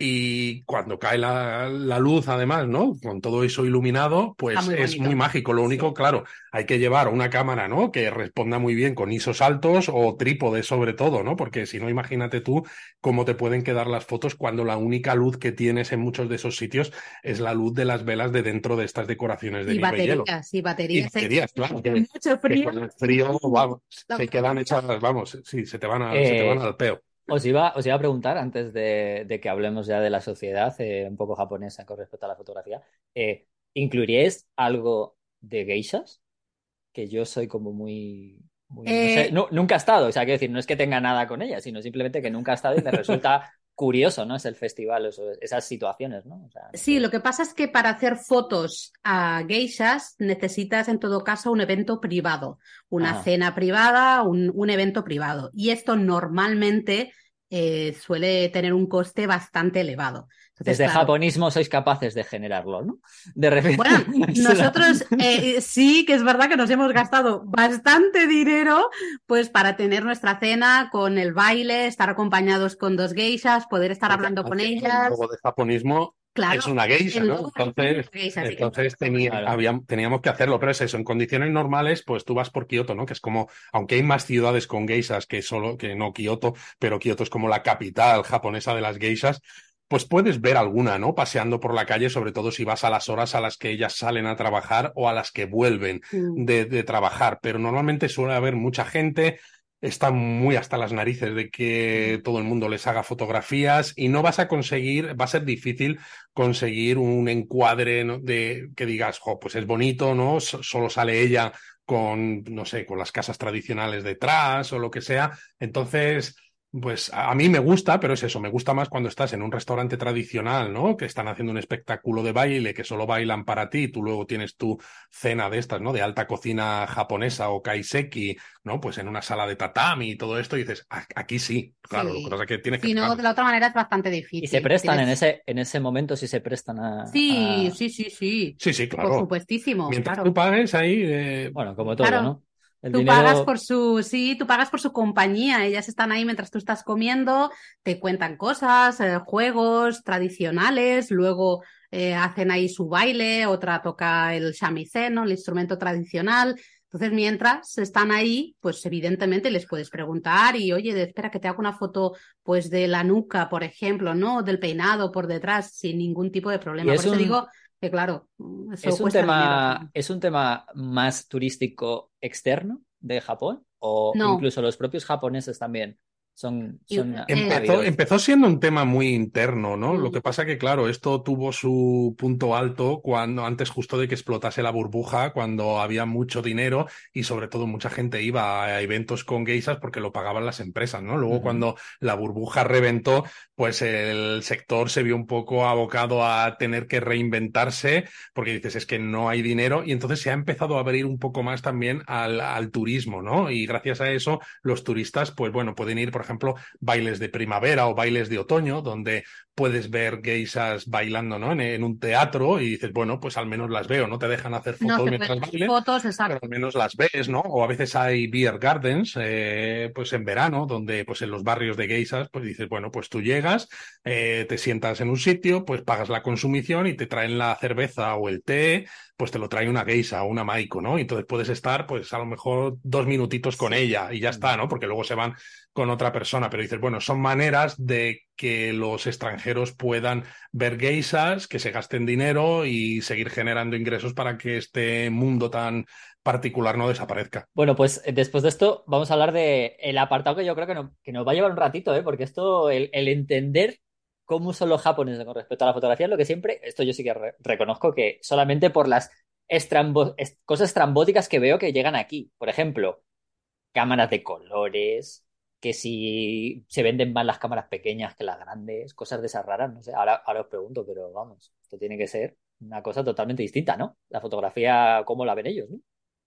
Y cuando cae la, la luz, además, ¿no? Con todo eso iluminado, pues
muy
es muy mágico. Lo único, claro, hay que llevar una cámara, ¿no? Que responda muy bien con ISOs altos o trípode sobre todo, ¿no? Porque si no, imagínate imagínate tú cómo te pueden quedar las fotos cuando la única luz que tienes en muchos de esos sitios es la luz de las velas de dentro de estas decoraciones de
y baterías,
Y
baterías.
Y baterías, claro. Que,
mucho frío.
con el frío, vamos, se quedan hechas, vamos, sí, se te van, a, se te van eh, al peo.
Os iba, os iba a preguntar, antes de, que hablemos ya de la sociedad eh, un poco japonesa con respecto a la fotografía, eh, ¿incluiríais algo de geishas? Que yo soy como muy... Eh, nunca he estado, o sea, quiero decir, no es que tenga nada con ella, sino simplemente que nunca he estado y me resulta <laughs> curioso, ¿no? Es el festival, esas situaciones, ¿no?
sí, lo que pasa es que para hacer fotos a geishas necesitas en todo caso un evento privado, una cena privada, un, un, evento privado. Y esto normalmente eh, suele tener un coste bastante elevado.
Desde japonismo sois capaces de generarlo, ¿no? De repente.
Bueno, <laughs> nosotros eh, sí que es verdad que nos hemos gastado bastante dinero, pues para tener nuestra cena con el baile, estar acompañados con dos geishas, poder estar hablando con ellas.
Luego de japonismo es una geisha, ¿no? Entonces, teníamos que hacerlo, pero es eso, en condiciones normales, pues tú vas por Kioto, ¿no? Que es como, aunque hay más ciudades con geishas que solo, que no Kioto, pero Kioto es como la capital japonesa de las geishas, pues puedes ver alguna, ¿no? Paseando por la calle, sobre todo si vas a las horas a las que ellas salen a trabajar o a las que vuelven mm. de, trabajar. Pero normalmente suele haber mucha gente, están muy hasta las narices de que mm. todo el mundo les haga fotografías y no vas a conseguir, va a ser difícil conseguir un encuadre de que digas, jo, pues es bonito, ¿no? solo sale ella con, no sé, con las casas tradicionales detrás o lo que sea. Entonces, pues a mí me gusta, pero es eso, me gusta más cuando estás en un restaurante tradicional, ¿no? Que están haciendo un espectáculo de baile, que solo bailan para ti, tú luego tienes tu cena de estas, ¿no? De alta cocina japonesa o kaiseki, ¿no? Pues en una sala de tatami y todo esto, y dices, aquí sí, claro, cosa que tienes que...
Si no, de la otra manera es bastante difícil.
Y se prestan en, ese, en ese momento, si se prestan a...
Sí, sí, sí, sí.
Sí, sí, claro.
Por supuestísimo.
Mientras tú pagues ahí... Eh,
bueno, como todo, ¿no?
Tú pagas por su, sí, tú pagas por su compañía. Ellas están ahí mientras tú estás comiendo, te cuentan cosas, eh, juegos tradicionales, luego eh, hacen ahí su baile, otra toca el shamisen, el instrumento tradicional. Entonces, mientras están ahí, pues evidentemente les puedes preguntar y, oye, espera que te haga una foto, pues de la nuca, por ejemplo, ¿no? Del peinado por detrás, sin ningún tipo de problema. Por eso digo que claro,
es un tema, es un tema más turístico externo de Japón o incluso los propios japoneses también son,
empezó, empezó, siendo un tema muy interno, ¿no? Lo que pasa que, claro, esto tuvo su punto alto cuando, antes justo de que explotase la burbuja, cuando había mucho dinero y sobre todo mucha gente iba a eventos con geisas porque lo pagaban las empresas, ¿no? Luego cuando la burbuja reventó, pues el sector se vio un poco abocado a tener que reinventarse porque dices, es que no hay dinero y entonces se ha empezado a abrir un poco más también al, al turismo, ¿no? Y gracias a eso los turistas, pues bueno, pueden ir, por ejemplo, bailes de primavera o bailes de otoño, donde puedes ver geisas bailando ¿no? en, un teatro y dices, bueno, pues al menos las veo, no te dejan hacer fotos mientras bailes,
fotos, exacto.
pero al menos las ves, ¿no? O a veces hay beer gardens, eh, pues en verano, donde pues en los barrios de geisas, pues dices, bueno, pues tú llegas, eh, te sientas en un sitio, pues pagas la consumición y te traen la cerveza o el té, pues te lo trae una geisa o una maiko, ¿no? Y entonces puedes estar, pues a lo mejor dos minutitos con ella y ya está, ¿no? Porque luego se van con otra persona, pero dices, bueno, son maneras de que los extranjeros puedan ver geisas, que se gasten dinero y seguir generando ingresos para que este mundo tan particular no desaparezca.
Bueno, pues eh, después de esto vamos a hablar de el apartado que yo creo que, no, que nos va a llevar un ratito, ¿eh? porque esto, el, entender cómo son los japoneses con respecto a la fotografía es lo que siempre, esto yo sí que reconozco que solamente por las cosas estrambóticas que veo que llegan aquí, por ejemplo, cámaras de colores, que si se venden más las cámaras pequeñas que las grandes, cosas de esas raras, no sé, ahora, ahora os pregunto, pero vamos, esto tiene que ser una cosa totalmente distinta, ¿no? La fotografía, ¿cómo la ven ellos, no?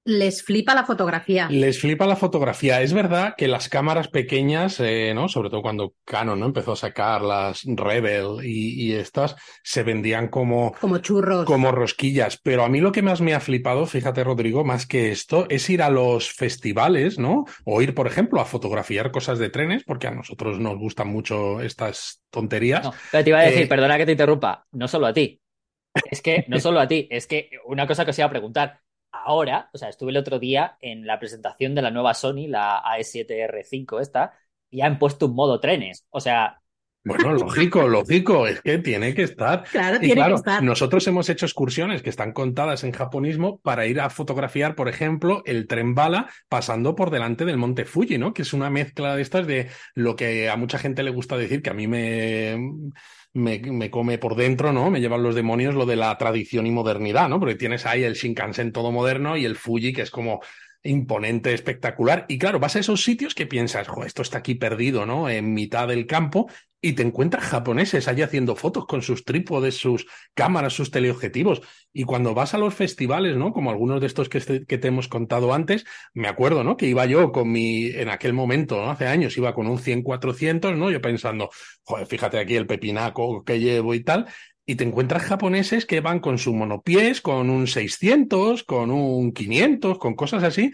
Les flipa la fotografía.
Les flipa la fotografía. Es verdad que las cámaras pequeñas, eh, ¿no? Sobre todo cuando Canon ¿no? empezó a sacar las Rebel y, estas, se vendían como.
Como churros.
Como rosquillas. Pero a mí lo que más me ha flipado, fíjate, Rodrigo, más que esto, es ir a los festivales, ¿no? O ir, por ejemplo, a fotografiar cosas de trenes, porque a nosotros nos gustan mucho estas tonterías.
No, pero te iba a decir, eh, perdona que te interrumpa, no solo a ti. Es que, no <laughs> solo a ti, es que una cosa que os iba a preguntar ahora, o sea, estuve el otro día en la presentación de la nueva Sony, la A7R5 esta, y han puesto un modo trenes. O sea,
bueno, lógico, <laughs> lógico, es que tiene que estar.
Claro, tiene que estar.
Nosotros hemos hecho excursiones que están contadas en japonismo para ir a fotografiar, por ejemplo, el tren bala pasando por delante del monte Fuji, ¿no? Que es una mezcla de estas de lo que a mucha gente le gusta decir, que a mí me, me, me come por dentro, ¿no? Me llevan los demonios lo de la tradición y modernidad, ¿no? Porque tienes ahí el Shinkansen todo moderno y el Fuji, que es como imponente, espectacular. Y claro, vas a esos sitios que piensas, jo, esto está aquí perdido, ¿no? En mitad del campo, y te encuentras japoneses allí haciendo fotos con sus trípodes, sus cámaras, sus teleobjetivos. Y cuando vas a los festivales, ¿no? Como algunos de estos que, que te hemos contado antes, me acuerdo, ¿no? Que iba yo con mi, en aquel momento, ¿no? Hace años, iba con un 100-400, ¿no? Yo pensando, joder, fíjate aquí el pepinaco que llevo y tal y te encuentras japoneses que van con su monopiés, con un 600, con un 500, con cosas así,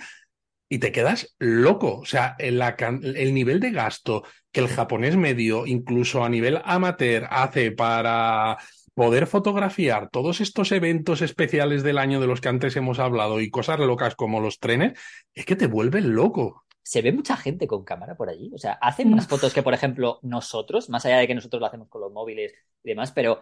y te quedas loco. O sea, el, el nivel de gasto que el japonés medio, incluso a nivel amateur, hace para poder fotografiar todos estos eventos especiales del año de los que antes hemos hablado y cosas locas como los trenes, es que te vuelven loco.
Se ve mucha gente con cámara por allí. O sea, hacen más fotos que, por ejemplo, nosotros, más allá de que nosotros lo hacemos con los móviles y demás, pero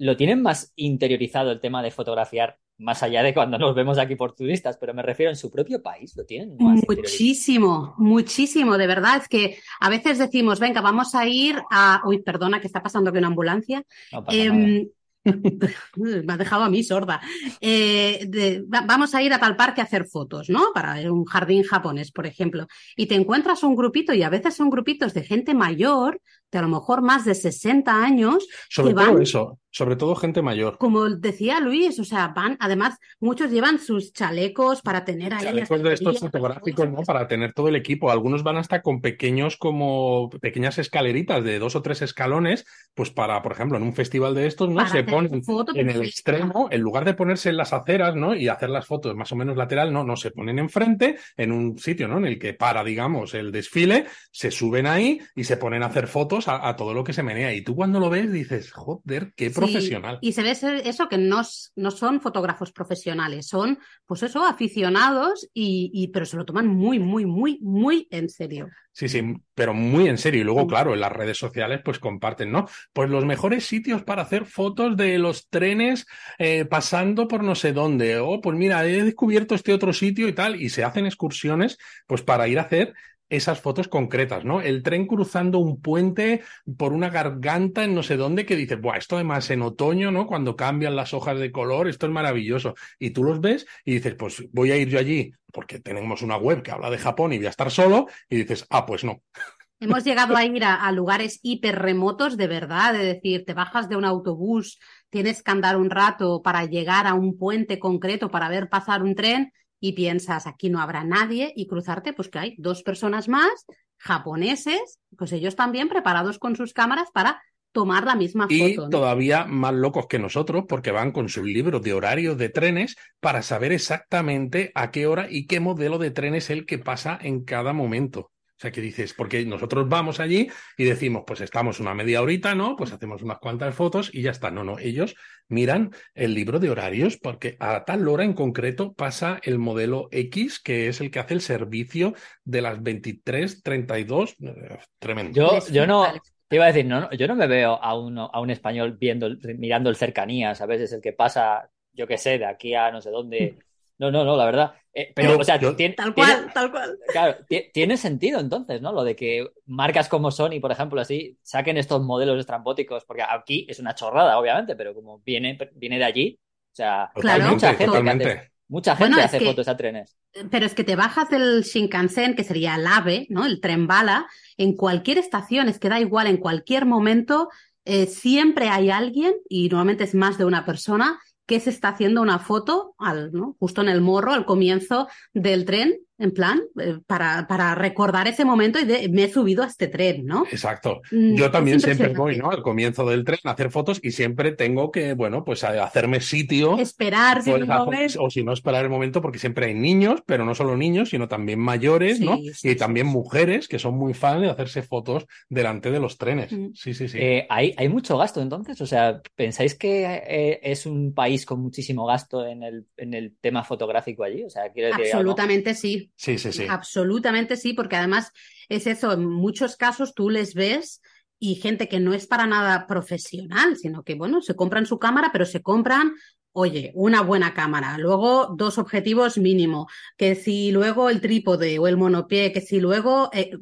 lo tienen más interiorizado el tema de fotografiar, más allá de cuando nos vemos aquí por turistas, pero me refiero en su propio país, lo tienen más
Muchísimo, muchísimo, de verdad. Es que a veces decimos, venga, vamos a ir a. Uy, perdona, que está pasando aquí una ambulancia. Em, <laughs> me ha dejado a mí sorda. Eh, vamos a ir a tal parque a hacer fotos, ¿no? Para un jardín japonés, por ejemplo. Y te encuentras un grupito, y a veces son grupitos de gente mayor, de a lo mejor más de 60 años.
Sobre todo eso, sobre todo gente mayor.
Como decía Luis, o sea, van, además, muchos llevan sus chalecos para tener ahí.
Chalecos de estos fotográficos, ¿no? Para tener todo el equipo. Algunos van hasta con pequeños, como pequeñas escaleritas de dos o tres escalones, pues para, por ejemplo, en un festival de estos, ¿no? Se ponen en el extremo, en lugar de ponerse en las aceras, ¿no? Y hacer las fotos más o menos lateral, no, no, se ponen enfrente, en un sitio, ¿no? En el que para, digamos, el desfile, se suben ahí y se ponen a hacer fotos a, todo lo que se menea. Y tú cuando lo ves dices, joder, qué profesional.
Y se ve eso que no, no son fotógrafos profesionales, son, pues eso, aficionados, y, pero se lo toman muy, muy, muy, muy en serio.
Sí, sí, pero muy en serio. Y luego, claro, en las redes sociales, pues comparten, ¿no? Pues los mejores sitios para hacer fotos de los trenes eh, pasando por no sé dónde. O, oh, pues mira, he descubierto este otro sitio y tal. Y se hacen excursiones, pues para ir a hacer esas fotos concretas, ¿no? El tren cruzando un puente por una garganta en no sé dónde que dices, Buah, esto además en otoño, ¿no? Cuando cambian las hojas de color, esto es maravilloso. Y tú los ves y dices, pues voy a ir yo allí porque tenemos una web que habla de Japón y voy a estar solo. Y dices, ah, pues no. <laughs>
Hemos llegado a ir a, lugares hiper remotos de verdad, de decir, te bajas de un autobús, tienes que andar un rato para llegar a un puente concreto para ver pasar un tren y piensas, aquí no habrá nadie y cruzarte, pues que hay dos personas más, japoneses, pues ellos también preparados con sus cámaras para tomar la misma foto.
Y todavía más locos que nosotros porque van con sus libros de horarios de trenes para saber exactamente a qué hora y qué modelo de tren es el que pasa en cada momento. O sea, que dices, porque nosotros vamos allí y decimos, pues estamos una media horita, ¿no? Pues hacemos unas cuantas fotos y ya está. No, no, ellos miran el libro de horarios porque a tal hora en concreto pasa el modelo X, que es el que hace el servicio de las 23.32. Eh, tremendo.
Yo, yo no, te iba a decir, no, yo no me veo a, uno, a un español viendo, mirando el cercanía, ¿sabes? Es el que pasa, yo qué sé, de aquí a no sé dónde <laughs> no, no, no, la verdad. Eh, pero, o sea, tiene,
tal cual, tal cual.
Claro, tiene sentido entonces, ¿no? Lo de que marcas como Sony, por ejemplo, así, saquen estos modelos estrambóticos, porque aquí es una chorrada, obviamente, pero como viene, viene de allí, o sea,
claro,
mucha gente hace, mucha gente hace fotos a trenes.
Pero es que te bajas del Shinkansen, que sería el AVE, ¿no? El tren bala, en cualquier estación, es que da igual, en cualquier momento, eh, siempre hay alguien, y normalmente es más de una persona, que se está haciendo una foto al, ¿no? justo en el morro, al comienzo del tren, en plan, eh, para, para, recordar ese momento y de, me he subido a este tren, ¿no?
Exacto. Mm, Yo también siempre voy, ¿no? Al comienzo del tren a hacer fotos y siempre tengo que, bueno, pues hacerme sitio.
Esperar, si
pues, O si no, esperar el momento, porque siempre hay niños, pero no solo niños, sino también mayores, ¿no? y también mujeres que son muy fans de hacerse fotos delante de los trenes. Mm. Sí, sí, sí.
Eh, ¿hay, ¿hay, mucho gasto entonces? O sea, ¿pensáis que eh, es un país con muchísimo gasto en el, en el tema fotográfico allí? O sea,
Absolutamente sí sí.
Sí, sí, sí.
Absolutamente sí, porque además es eso, en muchos casos tú les ves y gente que no es para nada profesional, sino que, bueno, se compran su cámara, pero se compran oye, una buena cámara, luego dos objetivos mínimo, que si luego el trípode o el monopié, que si luego eh,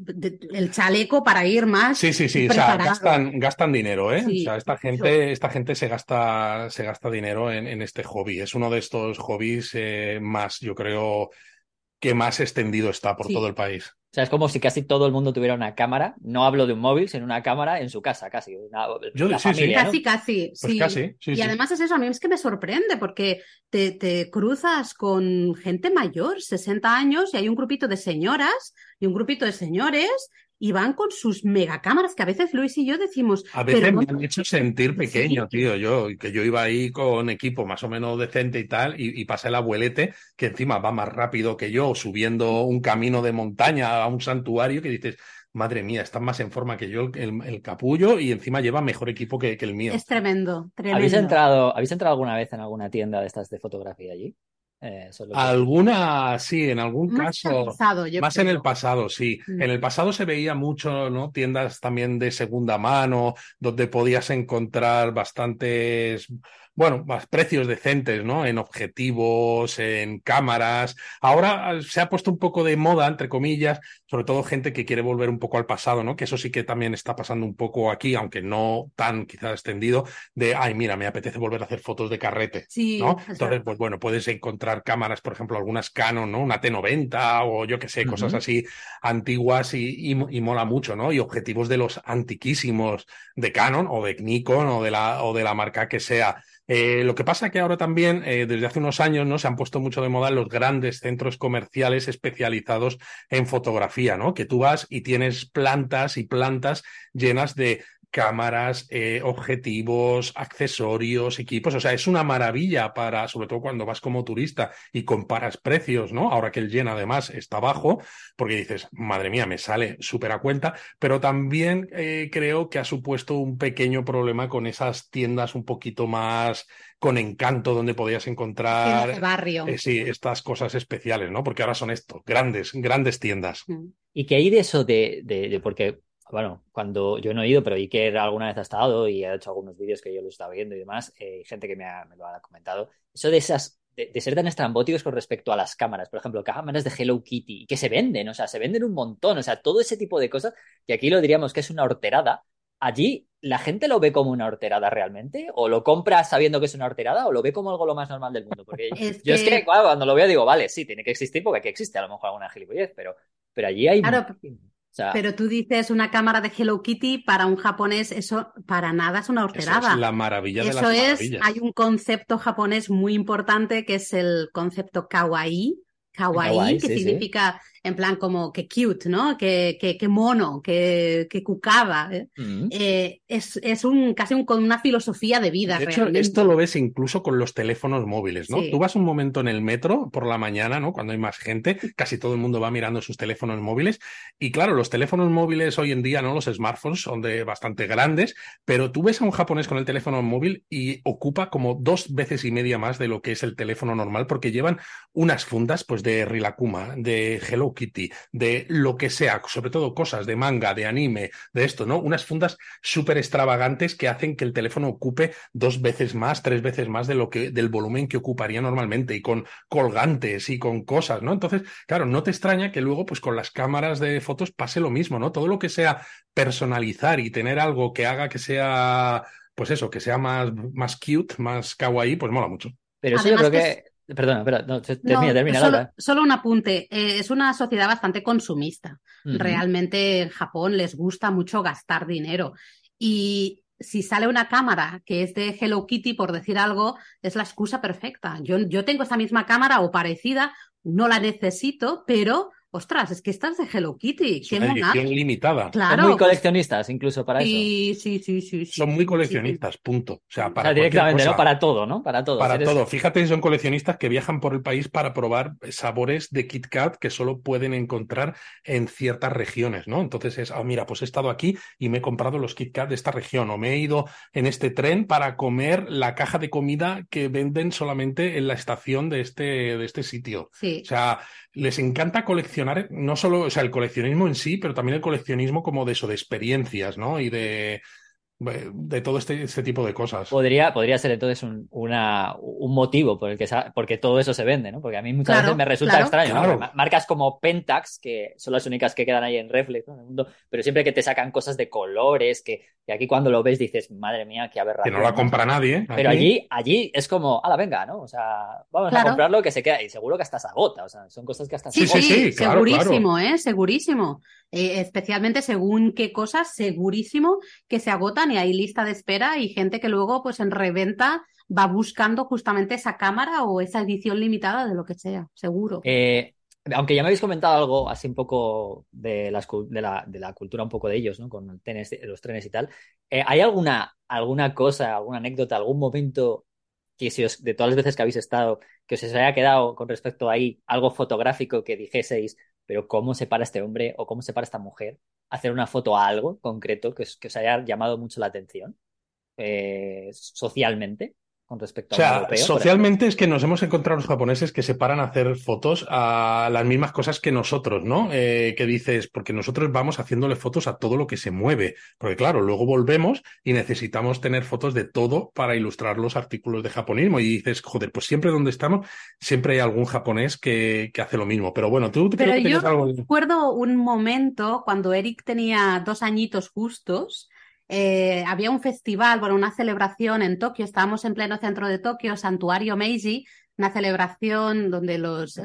el chaleco para ir más.
Sí, sí, sí, o sea, gastan, gastan dinero, ¿eh? o sea, esta gente, esta gente se gasta, se gasta dinero en, en este hobby. Es uno de estos hobbies eh, más, yo creo, que más extendido está por todo el país.
O sea, es como si casi todo el mundo tuviera una cámara. No hablo de un móvil, sino una cámara en su casa, casi.
Yo,
Casi, casi.
Pues
sí.
casi
y además es eso, a mí es que me sorprende porque te, te, cruzas con gente mayor, 60 años, y hay un grupito de señoras y un grupito de señores y van con sus megacámaras que a veces Luis y yo decimos.
A veces me han hecho sentir pequeño, tío. Yo, que yo iba ahí con equipo más o menos decente y tal, y, y, pasé el abuelete, que encima va más rápido que yo, subiendo un camino de montaña a un santuario, que dices, madre mía, está más en forma que yo el, capullo y encima lleva mejor equipo que, que, el mío.
Es tremendo, tremendo.
¿Habéis entrado, ¿Habéis entrado alguna vez en alguna tienda de estas de fotografía allí?
Eh, Alguna, sí, en algún caso. más en el pasado, sí. Mm. En el pasado se veía mucho, ¿no? Tiendas también de segunda mano, donde podías encontrar bastantes bueno, más precios decentes, ¿no? En objetivos, en cámaras. Ahora ah, se ha puesto un poco de moda, entre comillas, sobre todo gente que quiere volver un poco al pasado, ¿no? Que eso sí que también está pasando un poco aquí, aunque no tan quizás extendido, de, ay, mira, me apetece volver a hacer fotos de carrete,
sí,
¿no? Entonces, pues bueno, puedes encontrar cámaras, por ejemplo, algunas Canon, ¿no? Una T90 o yo qué sé, cosas así antiguas y, y, mola mucho, ¿no? Y objetivos de los antiquísimos de Canon o de Nikon o de la, o de la marca que sea. Eh, lo que pasa que ahora también, eh, desde hace unos años, ¿no? Se han puesto mucho de moda los grandes centros comerciales especializados en fotografía, ¿no? Que tú vas y tienes plantas y plantas llenas de cámaras, eh, objetivos, accesorios, equipos. O sea, es una maravilla para, sobre todo cuando vas como turista y comparas precios, ¿no? Ahora que el yen además está bajo, porque dices, madre mía, me sale súper a cuenta, pero también creo que ha supuesto un pequeño problema con esas tiendas un poquito más con encanto donde podías encontrar
barrio.
Eh, sí, estas cosas especiales, ¿no? Porque ahora son esto, grandes, grandes tiendas. Mm.
¿Y qué hay de eso de, de porque bueno, cuando yo no he ido, pero Iker alguna vez ha estado y ha hecho algunos vídeos que yo lo estaba viendo y demás, eh, gente que me, me, lo ha comentado, eso de esas, de, ser tan estrambóticos con respecto a las cámaras, por ejemplo, cámaras de Hello Kitty, que se venden, o sea, se venden un montón, o sea, todo ese tipo de cosas, que aquí lo diríamos que es una horterada, allí la gente lo ve como una horterada realmente, o lo compra sabiendo que es una horterada, o lo ve como algo lo más normal del mundo, porque <laughs> yo es que cuando lo veo digo, vale, sí, tiene que existir porque aquí existe a lo mejor alguna gilipollez, pero, pero allí hay...
Claro, pero tú dices una cámara de Hello Kitty para un japonés, eso para nada es una horterada.
es la maravilla de
Eso es, hay un concepto japonés muy importante que es el concepto kawaii, kawaii, que significa en plan como que cute, ¿no? Que, que, mono, que, que cucaba. ¿eh? Mm. Eh, es, es un, casi un, con una filosofía de vida.
De hecho, esto lo ves incluso con los teléfonos móviles, ¿no? Tú vas un momento en el metro por la mañana, ¿no? Cuando hay más gente, casi todo el mundo va mirando sus teléfonos móviles. Y claro, los teléfonos móviles hoy en día, ¿no? Los smartphones son de bastante grandes, pero tú ves a un japonés con el teléfono móvil y ocupa como dos veces y media más de lo que es el teléfono normal, porque llevan unas fundas, pues de Rilakuma, de Hello Kitty, de lo que sea, sobre todo cosas de manga, de anime, de esto, ¿no? Unas fundas súper extravagantes que hacen que el teléfono ocupe dos veces más, tres veces más de lo que, del volumen que ocuparía normalmente, y con colgantes y con cosas, ¿no? Entonces, claro, no te extraña que luego, pues con las cámaras de fotos pase lo mismo, ¿no? Todo lo que sea personalizar y tener algo que haga que sea, pues eso, que sea más, más cute, más kawaii, pues mola mucho.
Pero eso yo creo que, Perdona, espera, termina, termina.
Solo, un apunte. Eh, es una sociedad bastante consumista. Realmente en Japón les gusta mucho gastar dinero. Y si sale una cámara que es de Hello Kitty, por decir algo, es la excusa perfecta. Yo, yo tengo esta misma cámara o parecida, no la necesito, pero ostras, es que estás de Hello Kitty.
Es una edición limitada.
Claro. Son muy coleccionistas, incluso para eso.
Sí, sí, sí, sí.
Son muy coleccionistas, punto. O sea, para
directamente, ¿no? Para todo, ¿no? Para todo.
Para todo. Fíjate, son coleccionistas que viajan por el país para probar sabores de Kit Kat que solo pueden encontrar en ciertas regiones, ¿no? Entonces es, ah, mira, pues he estado aquí y me he comprado los Kit Kat de esta región, o me he ido en este tren para comer la caja de comida que venden solamente en la estación de este, de este sitio.
Sí.
O sea, les encanta coleccionar, no solo, o sea, el coleccionismo en sí, pero también el coleccionismo como de eso, de experiencias, ¿no? Y de, de todo este, este, tipo de cosas.
Podría, podría ser entonces un, una, un motivo por el que porque todo eso se vende, ¿no? Porque a mí muchas veces me resulta extraño. Marcas como Pentax, que son las únicas que quedan ahí en Reflex, ¿no? en el mundo, pero siempre que te sacan cosas de colores, que, que aquí cuando lo ves dices, madre mía, qué aberración.
Que no la compra nadie.
Pero allí, allí es como, a la venga, ¿no? O sea, vamos a comprarlo que se queda. Y seguro que hasta se agota. O sea, son cosas que hasta
se agota. Sí, sí, segurísimo, ¿eh? Segurísimo. Eh, especialmente según qué cosas, segurísimo que se agotan y hay lista de espera y gente que luego pues en reventa va buscando justamente esa cámara o esa edición limitada de lo que sea, seguro.
Eh, aunque ya me habéis comentado algo así un poco de, de, la, cultura un poco de ellos, ¿no? Con los trenes y tal. Eh, ¿Hay alguna, alguna cosa, alguna anécdota, algún momento que si os, de todas las veces que habéis estado, que os haya quedado con respecto a ahí algo fotográfico que dijeseis, pero ¿cómo se para este hombre o cómo se para esta mujer hacer una foto a algo concreto que, que os haya llamado mucho la atención eh, socialmente? Con respecto
a o sea, Socialmente es que nos hemos encontrado los japoneses que se paran a hacer fotos a las mismas cosas que nosotros, ¿no? Eh, que dices, porque nosotros vamos haciéndole fotos a todo lo que se mueve. Porque claro, luego volvemos y necesitamos tener fotos de todo para ilustrar los artículos de japonismo. Y dices, joder, pues siempre donde estamos, siempre hay algún japonés que, que hace lo mismo. Pero bueno, tú
Pero yo recuerdo un momento cuando Eric tenía dos añitos justos eh, había un festival, bueno, una celebración en Tokio, estábamos en pleno centro de Tokio, Santuario Meiji, una celebración donde los,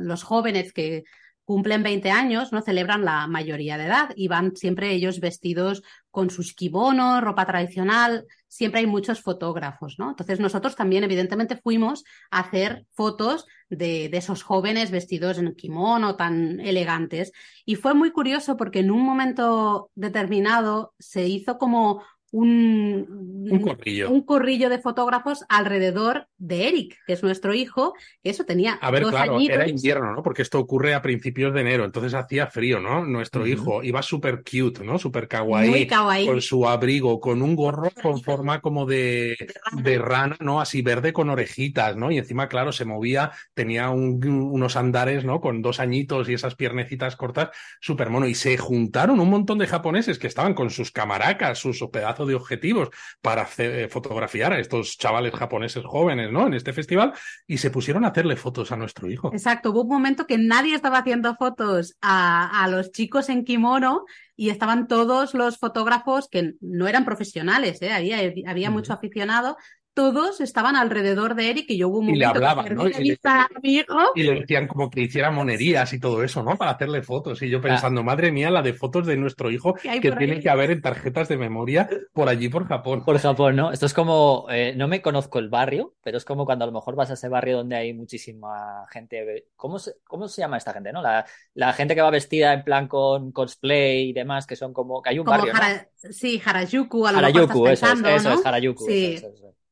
los jóvenes que cumplen 20 años, ¿no? Celebran la mayoría de edad y van siempre ellos vestidos con sus kimonos, ropa tradicional, siempre hay muchos fotógrafos, ¿no? Entonces nosotros también evidentemente fuimos a hacer fotos de, de, esos jóvenes vestidos en kimono tan elegantes y fue muy curioso porque en un momento determinado se hizo como un,
un, corrillo.
un corrillo de fotógrafos alrededor de Eric, que es nuestro hijo, que eso tenía.
A ver, claro, era invierno, ¿no? Porque esto ocurre a principios de enero, entonces hacía frío, ¿no? Nuestro hijo iba súper cute, ¿no? Súper kawaii, Con su abrigo, con un gorro con forma como de, de rana, ¿no? Así verde con orejitas, ¿no? Y encima, claro, se movía, tenía unos andares, ¿no? Con dos añitos y esas piernecitas cortas, súper mono. Y se juntaron un montón de japoneses que estaban con sus camaracas, sus pedazos de objetivos para eh, fotografiar a estos chavales japoneses jóvenes, ¿no? En este festival y se pusieron a hacerle fotos a nuestro hijo.
Exacto, hubo un momento que nadie estaba haciendo fotos a, a los chicos en kimono y estaban todos los fotógrafos que no eran profesionales, ¿eh? había, había mucho aficionado, todos estaban alrededor de Eric y yo hubo un momento
y le hablaban, ¿no? Y le, decían como que hiciera monerías y todo eso, ¿no? Para hacerle fotos. Y yo pensando, madre mía, la de fotos de nuestro hijo que tiene que haber en tarjetas de memoria por allí, por Japón.
Por Japón, ¿no? Esto es como, eh, no me conozco el barrio, pero es como cuando a lo mejor vas a ese barrio donde hay muchísima gente. ¿Cómo se, cómo se llama esta gente, no? La, la gente que va vestida en plan con cosplay y demás, que son como. que hay un barrio.
Sí, Harajuku, a
lo Harajuku, eso, es, eso es, Harajuku. Sí.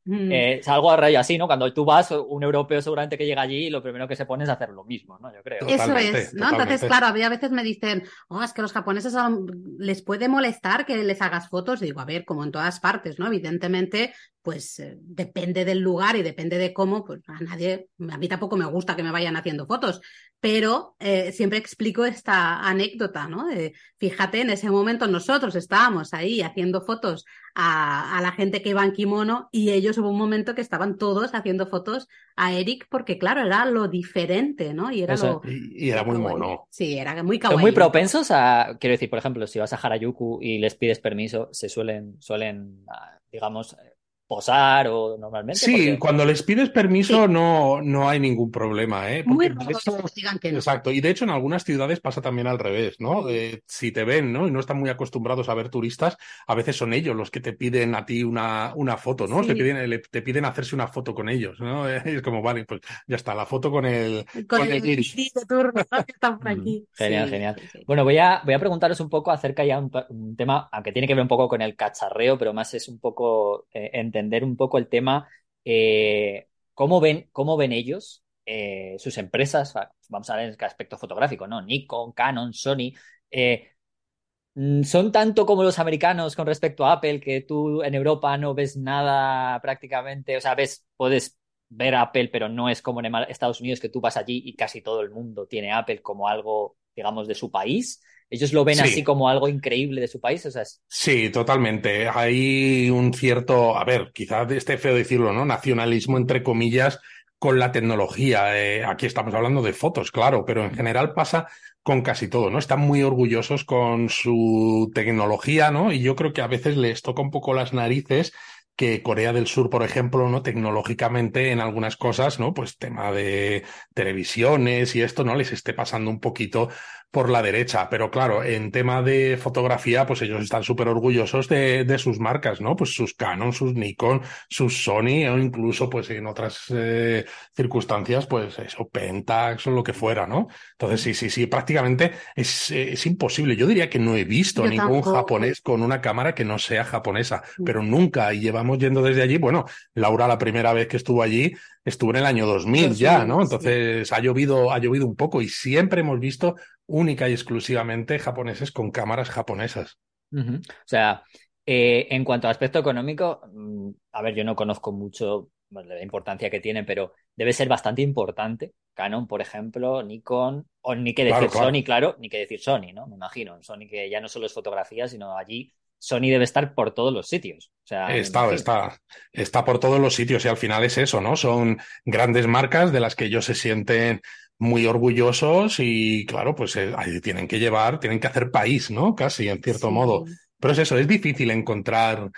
Mm.
Eh, es algo a rayo así, ¿no? Cuando tú vas, un europeo seguramente que llega allí y lo primero que se pone es hacer lo mismo, ¿no? Yo creo.
Eso es, ¿no? Entonces, claro, a veces me dicen, oh, es que los japoneses les puede molestar que les hagas fotos. digo, a ver, como en todas partes, ¿no? Evidentemente, pues eh, depende del lugar y depende de cómo, pues a nadie, a mí tampoco me gusta que me vayan haciendo fotos, pero eh, siempre explico esta anécdota, ¿no? De, fíjate, en ese momento nosotros estábamos ahí haciendo fotos a, la gente que iba en kimono y ellos hubo un momento que estaban todos haciendo fotos a Eric porque, claro, era lo diferente, ¿no? Y era, lo,
y, era muy mono.
Sí, era muy kawaii.
Son muy propensos a, quiero decir, por ejemplo, si vas a Harajuku y les pides permiso, se suelen, suelen, ah, digamos, posar o normalmente.
Sí, cuando les pides permiso no, no hay ningún problema, ¿eh?
Muy digan que no.
Exacto, y de hecho en algunas ciudades pasa también al revés, ¿no? Eh, si te ven, ¿no? Y no están muy acostumbrados a ver turistas, a veces son ellos los que te piden a ti una, una foto, ¿no? Te, piden, te piden hacerse una foto con ellos, ¿no? <laughs> es como, vale, pues ya está, la foto con el,
con, el, que están por <laughs> aquí.
Genial, genial. Bueno, voy a, voy a preguntaros un poco acerca ya un, un tema, aunque tiene que ver un poco con el cacharreo, pero más es un poco eh, entender un poco el tema, eh, cómo, ven, cómo ven ellos eh, sus empresas, vamos a ver el aspecto fotográfico, ¿no? Nikon, Canon, Sony, mm, son tanto como los americanos con respecto a Apple, que tú en Europa no ves nada prácticamente, o sea, ves, puedes ver Apple, pero no es como en Estados Unidos que tú vas allí y casi todo el mundo tiene Apple como algo, digamos, de su país. Ellos lo ven así como algo increíble de su país, o sea,
Sí, totalmente. Hay un cierto, a ver, quizás esté feo decirlo, ¿no? Nacionalismo, entre comillas, con la tecnología. Eh, aquí estamos hablando de fotos, claro, pero en general pasa con casi todo, ¿no? Están muy orgullosos con su tecnología, ¿no? Y yo creo que a veces les toca un poco las narices que Corea del Sur, por ejemplo, ¿no? Tecnológicamente en algunas cosas, ¿no? Pues tema de televisiones y esto, ¿no? Les esté pasando un poquito por la derecha. Pero claro, en tema de fotografía, pues ellos están súper orgullosos de, de, sus marcas, ¿no? Pues sus Canon, sus Nikon, sus Sony, o incluso, pues en otras eh, circunstancias, pues eso, Pentax o lo que fuera, ¿no? Entonces, sí, sí, sí, prácticamente es, es imposible. Yo diría que no he visto Yo ningún tampoco. japonés con una cámara que no sea japonesa, mm. pero nunca. Y llevamos yendo desde allí. Bueno, Laura, la primera vez que estuvo allí, estuvo en el año 2000, 2000 ya, ¿no? Entonces sí. ha llovido, ha llovido un poco y siempre hemos visto única y exclusivamente japoneses con cámaras japonesas.
Uh -huh. O sea, eh, en cuanto al aspecto económico, mm, a ver, yo no conozco mucho bueno, la importancia que tiene, pero debe ser bastante importante. Canon, por ejemplo, Nikon, o ni que decir claro, claro. Sony, claro, ni que decir Sony, ¿no? Me imagino. Sony que ya no solo es fotografía, sino allí Sony debe estar por todos los sitios. O sea,
está, está, está por todos los sitios y al final es eso, ¿no? Son grandes marcas de las que ellos se sienten muy orgullosos y claro, pues eh, ahí tienen que llevar, tienen que hacer país, ¿no? Casi, en cierto sí. modo. Pero es eso, es difícil encontrar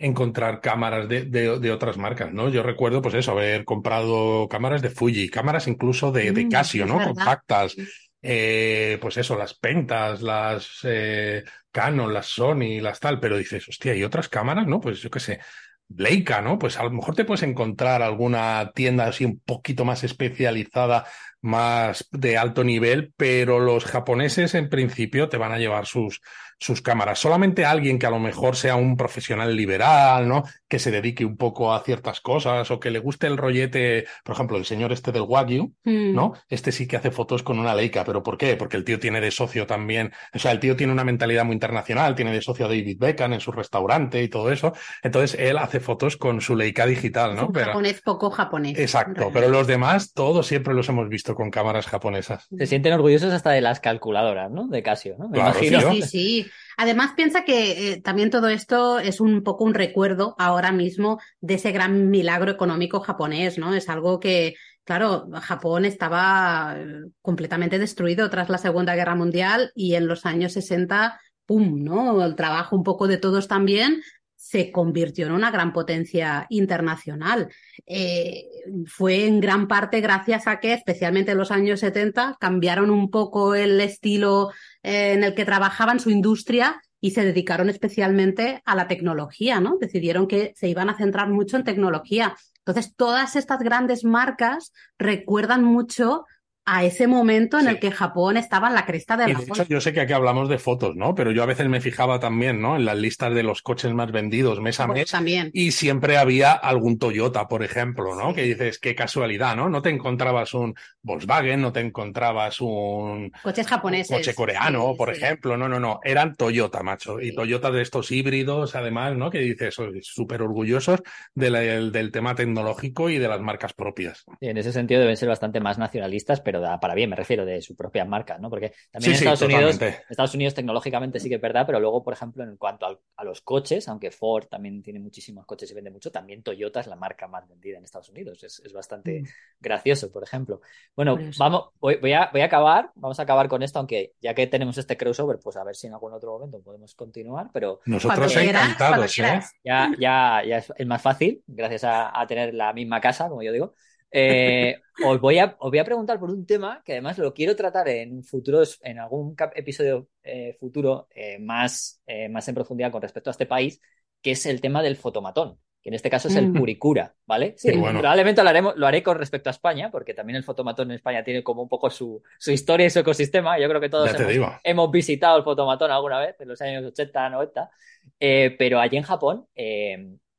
encontrar cámaras de, de, de, otras marcas, ¿no? Yo recuerdo, pues eso, haber comprado cámaras de Fuji, cámaras incluso de, de Casio, ¿no? Compactas. Eh, pues eso, las Pentas, las eh, Canon, las Sony, las tal, pero dices, hostia, ¿y otras cámaras? ¿No? Pues yo qué sé, Leica, ¿no? Pues a lo mejor te puedes encontrar alguna tienda así un poquito más especializada, más de alto nivel, pero los japoneses en principio te van a llevar sus, sus cámaras. Solamente alguien que a lo mejor sea un profesional liberal, ¿no? Que se dedique un poco a ciertas cosas o que le guste el rollete, por ejemplo, el señor este del Wagyu, mm. ¿no? Este sí que hace fotos con una Leica, pero ¿por qué? Porque el tío tiene de socio también, o sea, el tío tiene una mentalidad muy internacional, tiene de socio a David Beckham en su restaurante y todo eso. Entonces él hace fotos con su Leica digital, ¿no?
Un pero... japonés poco japonés.
Exacto, pero los demás todos siempre los hemos visto con cámaras japonesas.
Se sienten orgullosos hasta de las calculadoras, ¿no? De Casio, ¿no?
Me claro, imagino.
Sí, sí. Además, piensa que eh, también todo esto es un poco un recuerdo ahora mismo de ese gran milagro económico japonés, ¿no? Es algo que, claro, Japón estaba eh, completamente destruido tras la Segunda Guerra Mundial y en los años 60, ¡pum!, ¿no? El trabajo un poco de todos también se convirtió en una gran potencia internacional. Eh, fue en gran parte gracias a que, especialmente en los años 70, cambiaron un poco el estilo eh, en el que trabajaban su industria y se dedicaron especialmente a la tecnología, ¿no? Decidieron que se iban a centrar mucho en tecnología. Entonces, todas estas grandes marcas recuerdan mucho a ese momento en sí. el que Japón estaba en la cresta de la
y de hecho, yo sé que aquí hablamos de fotos, ¿no? Pero yo a veces me fijaba también, ¿no? En las listas de los coches más vendidos mes a
pues
mes.
También.
Y siempre había algún Toyota, por ejemplo, ¿no? Sí. Que dices, qué casualidad, ¿no? No te encontrabas un Volkswagen, no te encontrabas un
coches japoneses.
coche coreano, sí, por sí. ejemplo. No, no, no. Eran Toyota, macho. Y Toyota de estos híbridos, además, ¿no? Que dices, súper orgullosos del, del tema tecnológico y de las marcas propias.
En ese sentido deben ser bastante más nacionalistas, pero pero da para bien, me refiero, de sus propias marcas, ¿no? Porque también en Estados Unidos, Estados Unidos tecnológicamente sí que es verdad, pero luego, por ejemplo, en cuanto a, los coches, aunque Ford también tiene muchísimos coches y vende mucho, también Toyota es la marca más vendida en Estados Unidos. Es, bastante mm. gracioso, por ejemplo. Bueno, vamos, voy, a, voy a acabar, vamos a acabar con esto, aunque ya que tenemos este crossover, pues a ver si en algún otro momento podemos continuar, pero...
Nosotros encantados, ¿eh?
Ya, ya, ya es, más fácil, gracias a tener la misma casa, como yo digo. Eh, os, voy a, os voy a preguntar por un tema que además lo quiero tratar en futuros, en algún episodio eh, futuro eh, más, más en profundidad con respecto a este país, que es el tema del fotomatón, que en este caso es el puricura, ¿vale? Sí, Probablemente lo, haremos, lo haré con respecto a España, porque también el fotomatón en España tiene como un poco su, su historia y su ecosistema. Yo creo que todos hemos, hemos, visitado el fotomatón alguna vez, en los años 80, 90, pero allí en Japón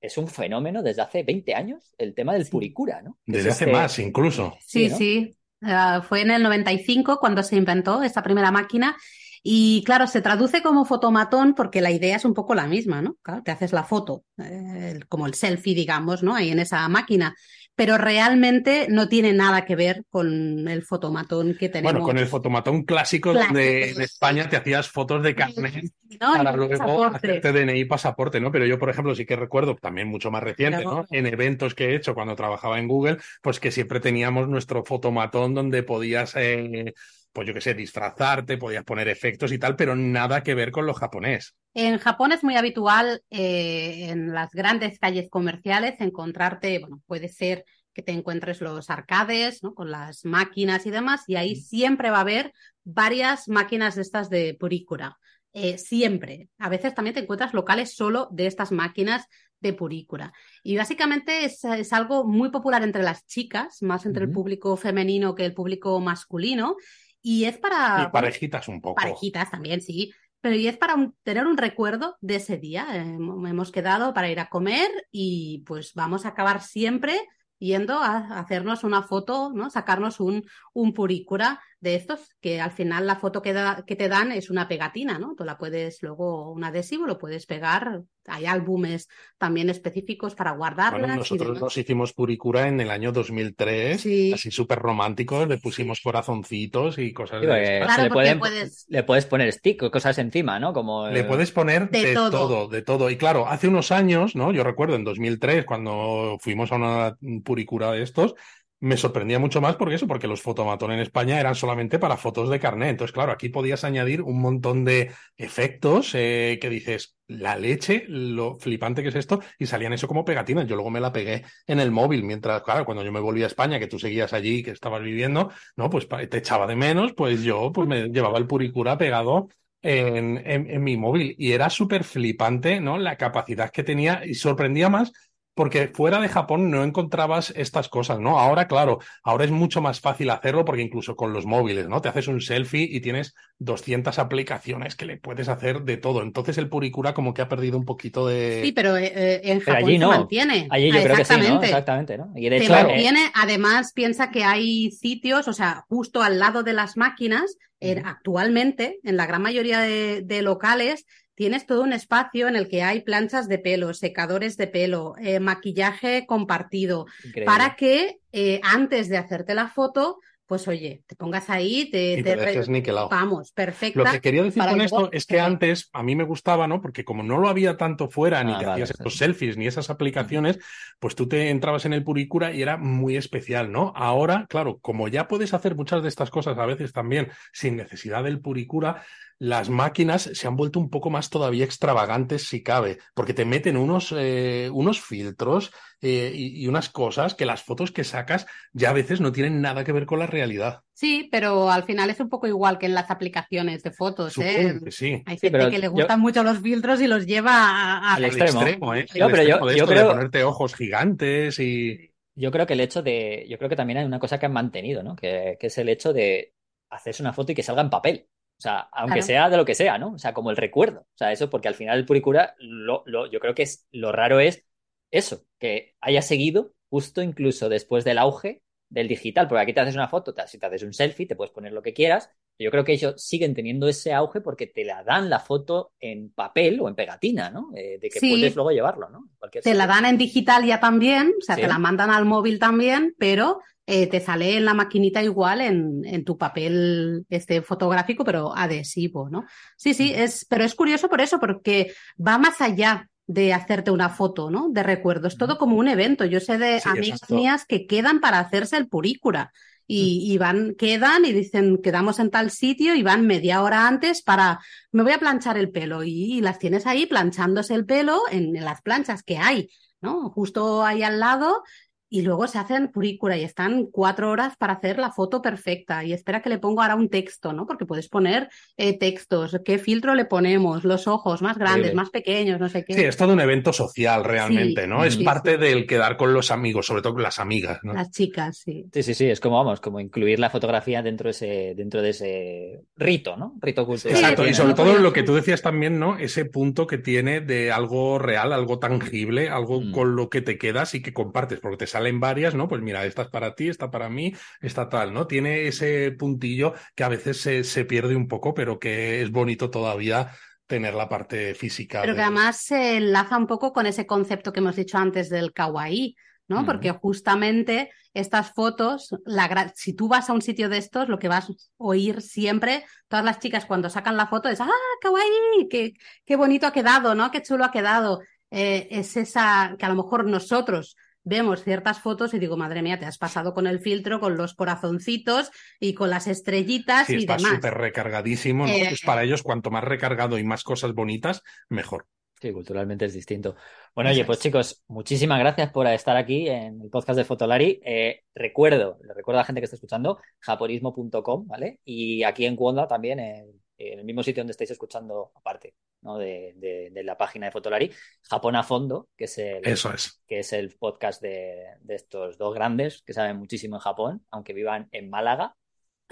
es un fenómeno desde hace 20 años, el tema del puricura, ¿no?
Desde hace este más, incluso.
Sí, sí. Ah, fue en el 95 cuando se inventó esta primera máquina. Y claro, se traduce como fotomatón porque la idea es un poco la misma, ¿no? Claro, te haces la foto, eh, como el selfie, digamos, ¿no? Ahí en esa máquina pero realmente no tiene nada que ver con el fotomatón que tenemos.
Bueno, con el fotomatón clásico, donde en España te hacías fotos de carnet para luego hacerte DNI pasaporte, ¿no? Pero yo, por ejemplo, sí que recuerdo, también mucho más reciente, ¿no? En eventos que he hecho cuando trabajaba en Google, pues que siempre teníamos nuestro fotomatón donde podías... Eh, pues yo qué sé, disfrazarte, podías poner efectos y tal, pero nada que ver con lo japonés.
En Japón es muy habitual eh, en las grandes calles comerciales encontrarte, bueno, puede ser que te encuentres los arcades, ¿no? Con las máquinas y demás, y ahí siempre va a haber varias máquinas de estas de purícura. Eh, siempre. A veces también te encuentras locales solo de estas máquinas de purícura. Y básicamente es, algo muy popular entre las chicas, más entre el público femenino que el público masculino. Y es para...
Y parejitas un poco.
Parejitas también, sí. Pero y es para tener un recuerdo de ese día. Eh, hemos quedado para ir a comer y pues vamos a acabar siempre yendo a hacernos una foto, ¿no? Sacarnos un, un purícura de estos, que al final la foto que, que te dan es una pegatina, ¿no? Tú la puedes luego, un adhesivo, lo puedes pegar. Hay álbumes también específicos para guardarlas. Bueno,
nosotros nos hicimos puricura en el año 2003, así súper románticos, le pusimos corazoncitos y cosas
de le, puedes... le puedes poner stick o cosas encima, ¿no? Como...
Le puedes poner de, todo. de todo. Y claro, hace unos años, ¿no? Yo recuerdo en 2003, cuando fuimos a una puricura de estos, me sorprendía mucho más porque eso, porque los fotomatón en España eran solamente para fotos de carnet. Entonces, claro, aquí podías añadir un montón de efectos eh, que dices, la leche, lo flipante que es esto, y salían eso como pegatinas. Yo luego me la pegué en el móvil, mientras, claro, cuando yo me volví a España, que tú seguías allí, que estabas viviendo, no, pues te echaba de menos, pues yo pues me <laughs> llevaba el puricura pegado en, en, en mi móvil. Y era súper flipante, ¿no? La capacidad que tenía y sorprendía más porque fuera de Japón no encontrabas estas cosas, ¿no? Ahora, claro, ahora es mucho más fácil hacerlo porque incluso con los móviles, ¿no? Te haces un selfie y tienes 200 aplicaciones que le puedes hacer de todo. Entonces el Puricura como que ha perdido un poquito de...
Sí, pero eh, eh, en Japón allí no. se mantiene.
Allí yo creo que sí, ¿no? Exactamente, ¿no?
Y de hecho, se mantiene, además piensa que hay sitios, o sea, justo al lado de las máquinas, actualmente, en la gran mayoría de locales, tienes todo un espacio en el que hay planchas de pelo, secadores de pelo, eh, maquillaje compartido, para que eh, antes de hacerte la foto, pues oye, te pongas ahí, te,
te,
vamos, perfecto.
Lo que quería decir con esto es que antes a mí me gustaba, ¿no? Porque como no lo había tanto fuera, ni ah, te hacías esos selfies, ni esas aplicaciones, pues tú te entrabas en el Puricura y era muy especial, ¿no? Ahora, claro, como ya puedes hacer muchas de estas cosas a veces también sin necesidad del Puricura, las máquinas se han vuelto un poco más todavía extravagantes si cabe, porque te meten unos, eh, unos filtros eh, y, unas cosas que las fotos que sacas ya a veces no tienen nada que ver con la realidad.
Sí, pero al final es un poco igual que en las aplicaciones de fotos. ¿eh?
sí.
Hay gente que le gustan mucho los filtros y los lleva
al extremo. ¿eh? Yo, pero yo, yo creo... de ponerte ojos gigantes y...
Yo creo que el hecho de... Yo creo que también hay una cosa que han mantenido, ¿no? Que, que es el hecho de hacerse una foto y que salga en papel. O sea, aunque sea de lo que sea, ¿no? O sea, como el recuerdo. O sea, eso porque al final el Puricura, lo, lo, yo creo que es lo raro es eso, que haya seguido justo incluso después del auge del digital, porque aquí te haces una foto, si te haces un selfie, te puedes poner lo que quieras, Yo creo que ellos siguen teniendo ese auge porque te la dan la foto en papel o en pegatina, ¿no? Eh, de que puedes luego llevarlo, ¿no?
te la dan en digital ya también, o sea, te la mandan al móvil también, pero eh, te sale en la maquinita igual en, en, tu papel este fotográfico, pero adhesivo, ¿no? Sí, sí, es, pero es curioso por eso, porque va más allá de hacerte una foto, ¿no? De recuerdos, todo como un evento. Yo sé de amigas mías que quedan para hacerse el purícura y, van, quedan y dicen, quedamos en tal sitio y van media hora antes para, me voy a planchar el pelo y, las tienes ahí planchándose el pelo en, en, las planchas que hay, ¿no? Justo ahí al lado y luego se hacen purícura y están cuatro horas para hacer la foto perfecta y espera que le pongo ahora un texto, ¿no? Porque puedes poner eh, textos, qué filtro le ponemos, los ojos más grandes, más pequeños, no sé qué.
Sí, es todo un evento social realmente, ¿no? es parte del quedar con los amigos, sobre todo con las amigas, ¿no?
Las chicas, sí.
Sí, sí, sí, es como, vamos, como incluir la fotografía dentro de ese, dentro de ese rito, ¿no? Rito cultural.
Exacto, y sobre todo lo que tú decías también, ¿no? Ese punto que tiene de algo real, algo tangible, algo mm. con lo que te quedas y que compartes, porque te salen varias, ¿no? Pues mira, esta es para ti, esta para mí, esta tal, ¿no? Tiene ese puntillo que a veces se, se pierde un poco, pero que es bonito todavía tener la parte física.
Pero que además se enlaza un poco con ese concepto que hemos dicho antes del kawaii, ¿no? Porque justamente estas fotos, la si tú vas a un sitio de estos, lo que vas a oír siempre, todas las chicas cuando sacan la foto es, ah, kawaii, qué, qué bonito ha quedado, ¿no? Qué chulo ha quedado. Eh, es esa que a lo mejor nosotros vemos ciertas fotos y digo, madre mía, te has pasado con el filtro, con los corazoncitos y con las estrellitas y
está
demás.
súper recargadísimo, ¿no? pues para ellos, cuanto más recargado y más cosas bonitas, mejor.
Sí, culturalmente es distinto. Bueno, oye, pues chicos, muchísimas gracias por estar aquí en el podcast de Fotolari. Eh, recuerdo, le recuerdo a la gente que está escuchando, japonismo.com, ¿vale? Y aquí en Cuonda también, en en el mismo sitio donde estáis escuchando, aparte ¿no? de, la página de Fotolari, Japón a fondo, que es el,
Eso es.
Que es el podcast de, estos dos grandes que saben muchísimo en Japón, aunque vivan en Málaga.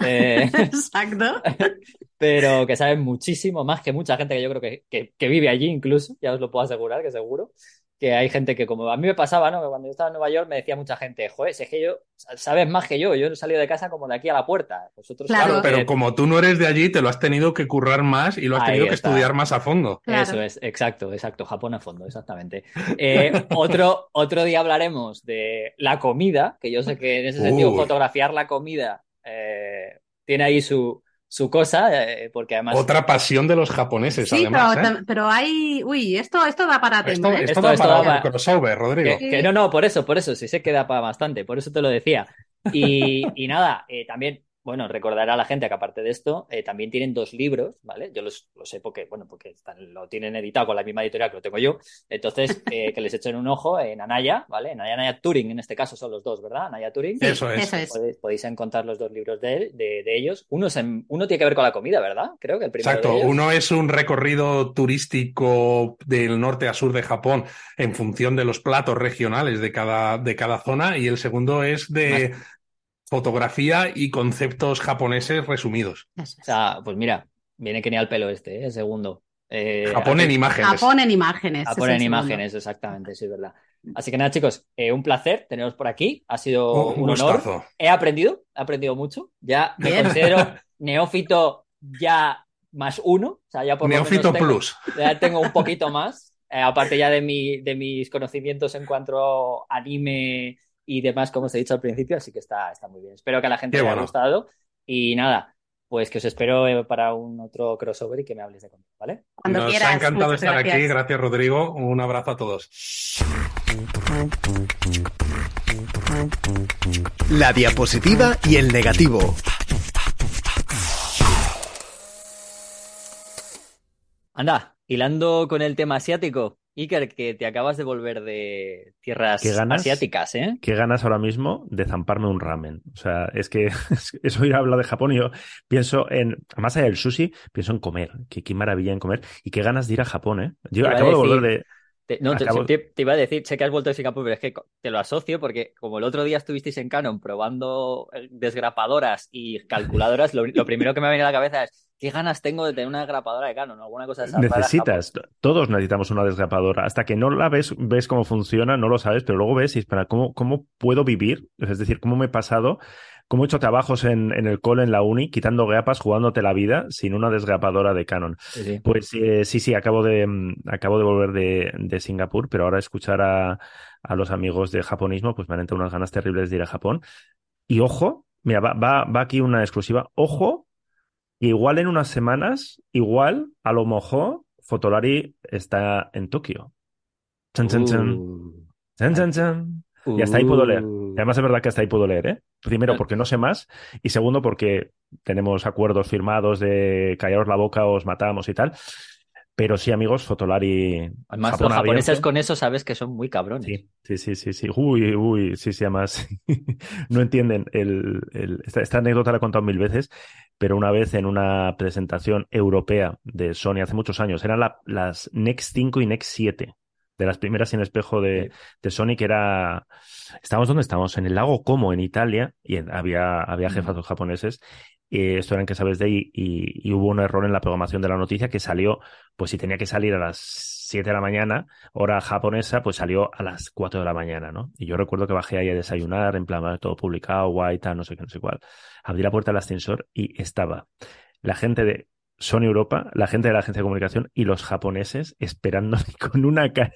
Eh, <laughs> Exacto. <laughs>
pero que saben muchísimo, más que mucha gente que yo creo que, que, vive allí incluso, ya os lo puedo asegurar, que seguro que hay gente que como a mí me pasaba, ¿no? Que cuando yo estaba en Nueva York me decía mucha gente, joder, si es que yo, sabes más que yo, yo he salido de casa como de aquí a la puerta. Vosotros
claro, pero como tú no eres de allí, te lo has tenido que currar más y lo has tenido que estudiar más a fondo.
Eso es, exacto, exacto, Japón a fondo, exactamente. Eh, <laughs> otro, otro día hablaremos de la comida, que yo sé que en ese sentido fotografiar la comida eh, tiene ahí su, su cosa, eh, porque además...
Otra pasión de los japoneses,
sí,
además.
Pero, ¿eh? pero, hay... Uy, esto, esto da para
Esto, ¿eh? esto, da para crossover, Rodrigo.
Que, no, no, por eso, por eso, sí se queda para bastante, por eso te lo decía. Y, y nada, también bueno, recordar a la gente que aparte de esto, eh, también tienen dos libros, ¿vale? Yo los, lo sé porque, bueno, porque lo tienen editado con la misma editorial que lo tengo yo. Entonces, <laughs> eh, que les echen un ojo en Anaya, ¿vale? En Anaya, Anaya Turing, en este caso son los dos, ¿verdad? Anaya Turing.
eso es.
Podéis, encontrar los dos libros de, de, ellos. Uno, uno tiene que ver con la comida, ¿verdad? Creo que el primero.
Exacto. Uno es un recorrido turístico del norte a sur de Japón en función de los platos regionales de cada, de cada zona. Y el segundo es de fotografía y conceptos japoneses resumidos.
O sea, pues mira, viene que ni al pelo este, ¿eh? el segundo.
Eh, Japón en imágenes.
Japón en imágenes.
Japón en imágenes, exactamente, sí, es verdad. Así que nada, chicos, eh, un placer teneros por aquí. Ha sido un, honor. He aprendido, he aprendido mucho. Ya me considero <laughs> neófito ya más uno. O sea, ya por
neófito plus.
Ya tengo un poquito más. aparte ya de, mi, de mis conocimientos en cuanto a anime y demás, como os he dicho al principio, así que está, está muy bien. Espero que a la gente le haya gustado y nada, pues que os espero eh, para un otro crossover y que me hables de contigo, ¿vale?
Cuando Nos ha encantado estar aquí, gracias Rodrigo, un abrazo a todos.
La diapositiva y el negativo.
Anda, hilando con el tema asiático, Iker, que te acabas de volver de tierras asiáticas, ¿eh?
¿Qué ganas ahora mismo de zamparme un ramen? O sea, es que <laughs> eso ir a hablar de Japón y yo pienso en, más allá del sushi, pienso en comer. Qué, qué maravilla en comer. Y qué ganas de ir a Japón, ¿eh? Yo acabo de volver de...
Te, no, te, iba a decir, sé que has vuelto de Singapur, pero es que te lo asocio porque como el otro día estuvisteis en Canon probando eh, desgrapadoras y calculadoras, lo, primero que me ha venido a la cabeza es qué ganas tengo de tener una desgrapadora de Canon, alguna cosa de esa.
Necesitas, todos necesitamos una desgrapadora. Hasta que no la ves, ves cómo funciona, no lo sabes, pero luego ves y espera, ¿cómo, cómo puedo vivir? Es decir, ¿cómo me he pasado como he hecho trabajos en, en, el cole, en la uni, quitando gapas, jugándote la vida sin una desgrapadora de Canon. Pues eh, sí, sí, acabo de, mm, acabo de volver de, de Singapur, pero ahora escuchar a, a, los amigos de japonismo, pues me han entrado unas ganas terribles de ir a Japón. Y ojo, mira, va, va, va aquí una exclusiva. Ojo, igual en unas semanas, igual, a lo mejor, Fotolari está en Tokio. Chan, chan, chan. Uh. Chan, chan, chan. Y hasta ahí puedo leer. Uh. Además es verdad que hasta ahí puedo leer, ¿eh? Primero porque no sé más y segundo porque tenemos acuerdos firmados de callaros la boca, os matamos y tal. Pero sí, amigos, Fotolari.
Además, los japoneses con eso sabes que son muy cabrones.
Sí, sí, sí, sí. Uy, uy, sí, sí, además. <laughs> no entienden. El, el... Esta, anécdota la he contado mil veces, pero una vez en una presentación europea de Sony hace muchos años, eran las Next 5 y Next 7 de las primeras sin espejo de, de Sony, que era. Estábamos donde estábamos, en el lago Como, en Italia, y había, había jefazos japoneses. Y esto eran que sabes de ahí, y, hubo un error en la programación de la noticia que salió, pues si tenía que salir a las 7 de la mañana, hora japonesa, pues salió a las 4 de la mañana, ¿no? Y yo recuerdo que bajé ahí a desayunar, en plan, todo publicado, guay, tal, no sé qué, no sé cuál. Abrí la puerta del ascensor y estaba la gente de Sony Europa, la gente de la agencia de comunicación y los japoneses esperándome <laughs> con una cara.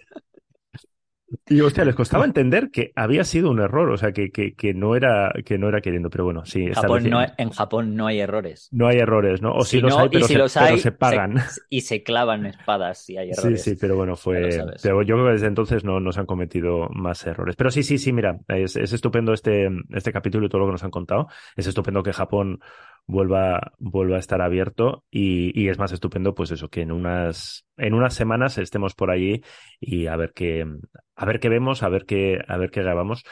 Y hostia, les costaba entender que había sido un error, o sea, que, que, que no, era, que no era queriendo, pero bueno, sí.
Japón no, en Japón no hay errores.
No hay errores, ¿no? O si, los hay, pero, se, pagan. <laughs>
y se clavan espadas si hay errores.
Sí, sí, pero bueno, fue. Pero yo creo que desde entonces no nos han cometido más errores. Pero sí, sí, sí, mira, es, es estupendo este, este capítulo y todo lo que nos han contado. Es estupendo que Japón vuelva, vuelva a estar abierto y, y, es más estupendo pues eso, que en unas, en unas semanas estemos por allí y a ver qué, a ver qué vemos, a ver qué, a ver qué grabamos.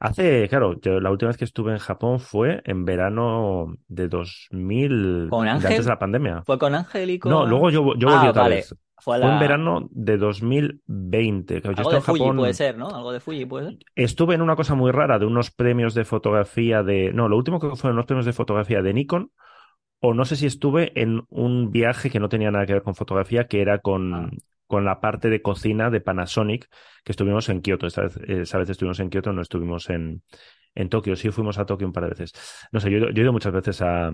Hace, claro, yo la última vez que estuve en Japón fue en verano de 2000,
¿Con Ángel?
antes de la pandemia.
¿Fue con Ángel y con...?
No, luego yo, yo volví ah, otra vez. Fue, en verano de 2020.
Algo de Fuji puede ser, ¿no? Algo de Fuji puede ser.
Estuve en una cosa muy rara de unos premios de fotografía de... No, lo último que fueron unos premios de fotografía de Nikon. O no sé si estuve en un viaje que no tenía nada que ver con fotografía, que era con, ah. Con la parte de cocina de Panasonic, que estuvimos en Kioto. Esta vez, esa vez estuvimos en Kioto, no estuvimos en, en Tokio. Sí, fuimos a Tokio un par de veces. No sé, yo, he ido muchas veces a,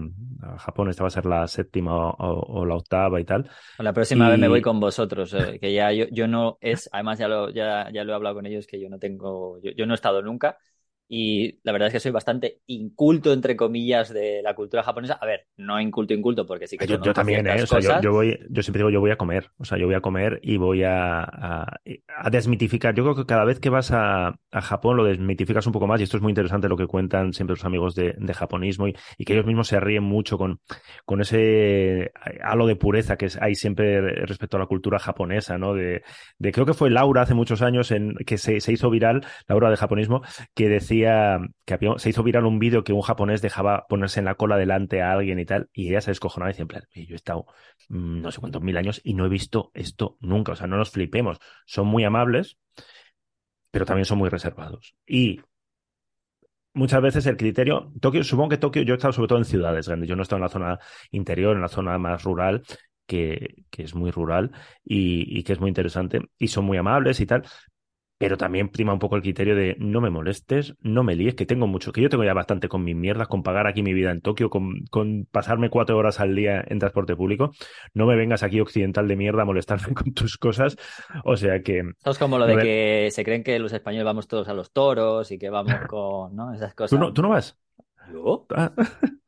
Japón. Esta va a ser la séptima o, la octava y tal.
La próxima vez me voy con vosotros, eh, que ya yo, yo no es, además ya lo, ya, ya lo he hablado con ellos, que yo no tengo, yo no he estado nunca y la verdad es que soy bastante inculto, entre comillas, de la cultura japonesa. A ver, no inculto, inculto, porque sí que
yo, yo también, ¿eh? O sea, yo, voy, yo siempre digo, yo voy a comer. O sea, yo voy a comer y voy a, a, desmitificar. Yo creo que cada vez que vas a, a, Japón lo desmitificas un poco más y esto es muy interesante lo que cuentan siempre los amigos de, de japonismo y, y, que ellos mismos se ríen mucho con, con ese halo de pureza que hay siempre respecto a la cultura japonesa, ¿no? De, de creo que fue Laura hace muchos años en que se, se hizo viral, Laura de japonismo, que decía que se hizo viral un vídeo que un japonés dejaba ponerse en la cola delante a alguien y tal, y ella se descojonaba y decía, yo he estado mm, no sé cuántos mil años y no he visto esto nunca, o sea, no nos flipemos, son muy amables, pero también son muy reservados. Y muchas veces el criterio, Tokio, supongo que Tokio, yo he estado sobre todo en ciudades grandes, yo no he estado en la zona interior, en la zona más rural, que, que es muy rural y, y, que es muy interesante, y son muy amables y tal, pero también prima un poco el criterio de no me molestes, no me líes, que tengo mucho, que yo tengo ya bastante con mis mierdas, con pagar aquí mi vida en Tokio, con, con pasarme cuatro horas al día en transporte público. No me vengas aquí occidental de mierda a molestarme <laughs> con tus cosas. O sea que.
es como lo de que se creen que los españoles vamos todos a los toros y que vamos <laughs> con, ¿no? Esas cosas.
¿Tú no, ¿tú no vas?
¿Yo?
Ah. <laughs>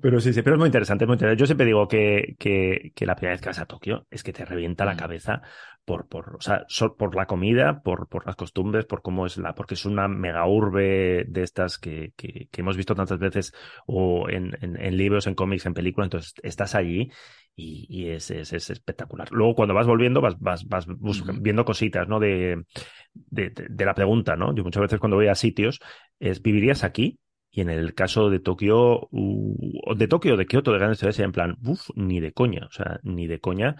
Pero sí, sí, pero es muy interesante, muy interesante. Yo siempre digo que, que, que, la primera vez que vas a Tokio es que te revienta la mm. cabeza por, por, o sea, por la comida, por, por las costumbres, por cómo es la, porque es una mega urbe de estas que, que, que hemos visto tantas veces o en, en, en, libros, en cómics, en películas, entonces estás allí y, y es, es, es, espectacular. Luego cuando vas volviendo vas, vas, vas viendo cositas, ¿no? De, de, de, la pregunta, ¿no? Yo muchas veces cuando voy a sitios es, ¿vivirías aquí? Y en el caso de Tokio, uh, de Tokio, de Kioto, de grandes ciudades, en plan, uff, ni de coña, o sea, ni de coña,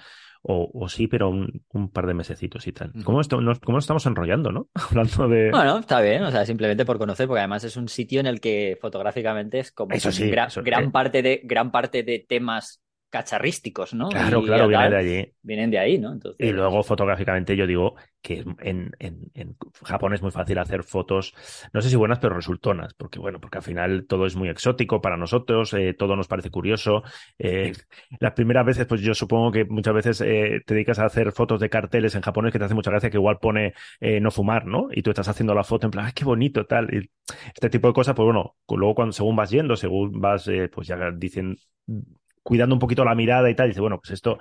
o, o sí, pero un, un, par de mesecitos y tal. ¿Cómo, esto, nos, ¿Cómo nos estamos enrollando, no? <laughs> Hablando de...
Bueno, está bien, o sea, simplemente por conocer, porque además es un sitio en el que fotográficamente es como
eso sí,
gran, parte de, gran parte de temas cacharrísticos, ¿no?
Claro, claro, viene de allí.
Vienen de ahí, ¿no? Entonces...
Y luego fotográficamente yo digo que en, en, Japón es muy fácil hacer fotos, no sé si buenas, pero resultonas, porque bueno, porque al final todo es muy exótico para nosotros, eh, todo nos parece curioso. Eh, las primeras veces, pues yo supongo que muchas veces eh, te dedicas a hacer fotos de carteles en japonés que te hace mucha gracia, que igual pone no fumar, ¿no? Y tú estás haciendo la foto en plan, ¡ay, qué bonito! tal. Y este tipo de cosas, pues bueno, luego cuando según vas yendo, según vas, pues ya dicen cuidando un poquito la mirada y tal, y dice, bueno, pues esto,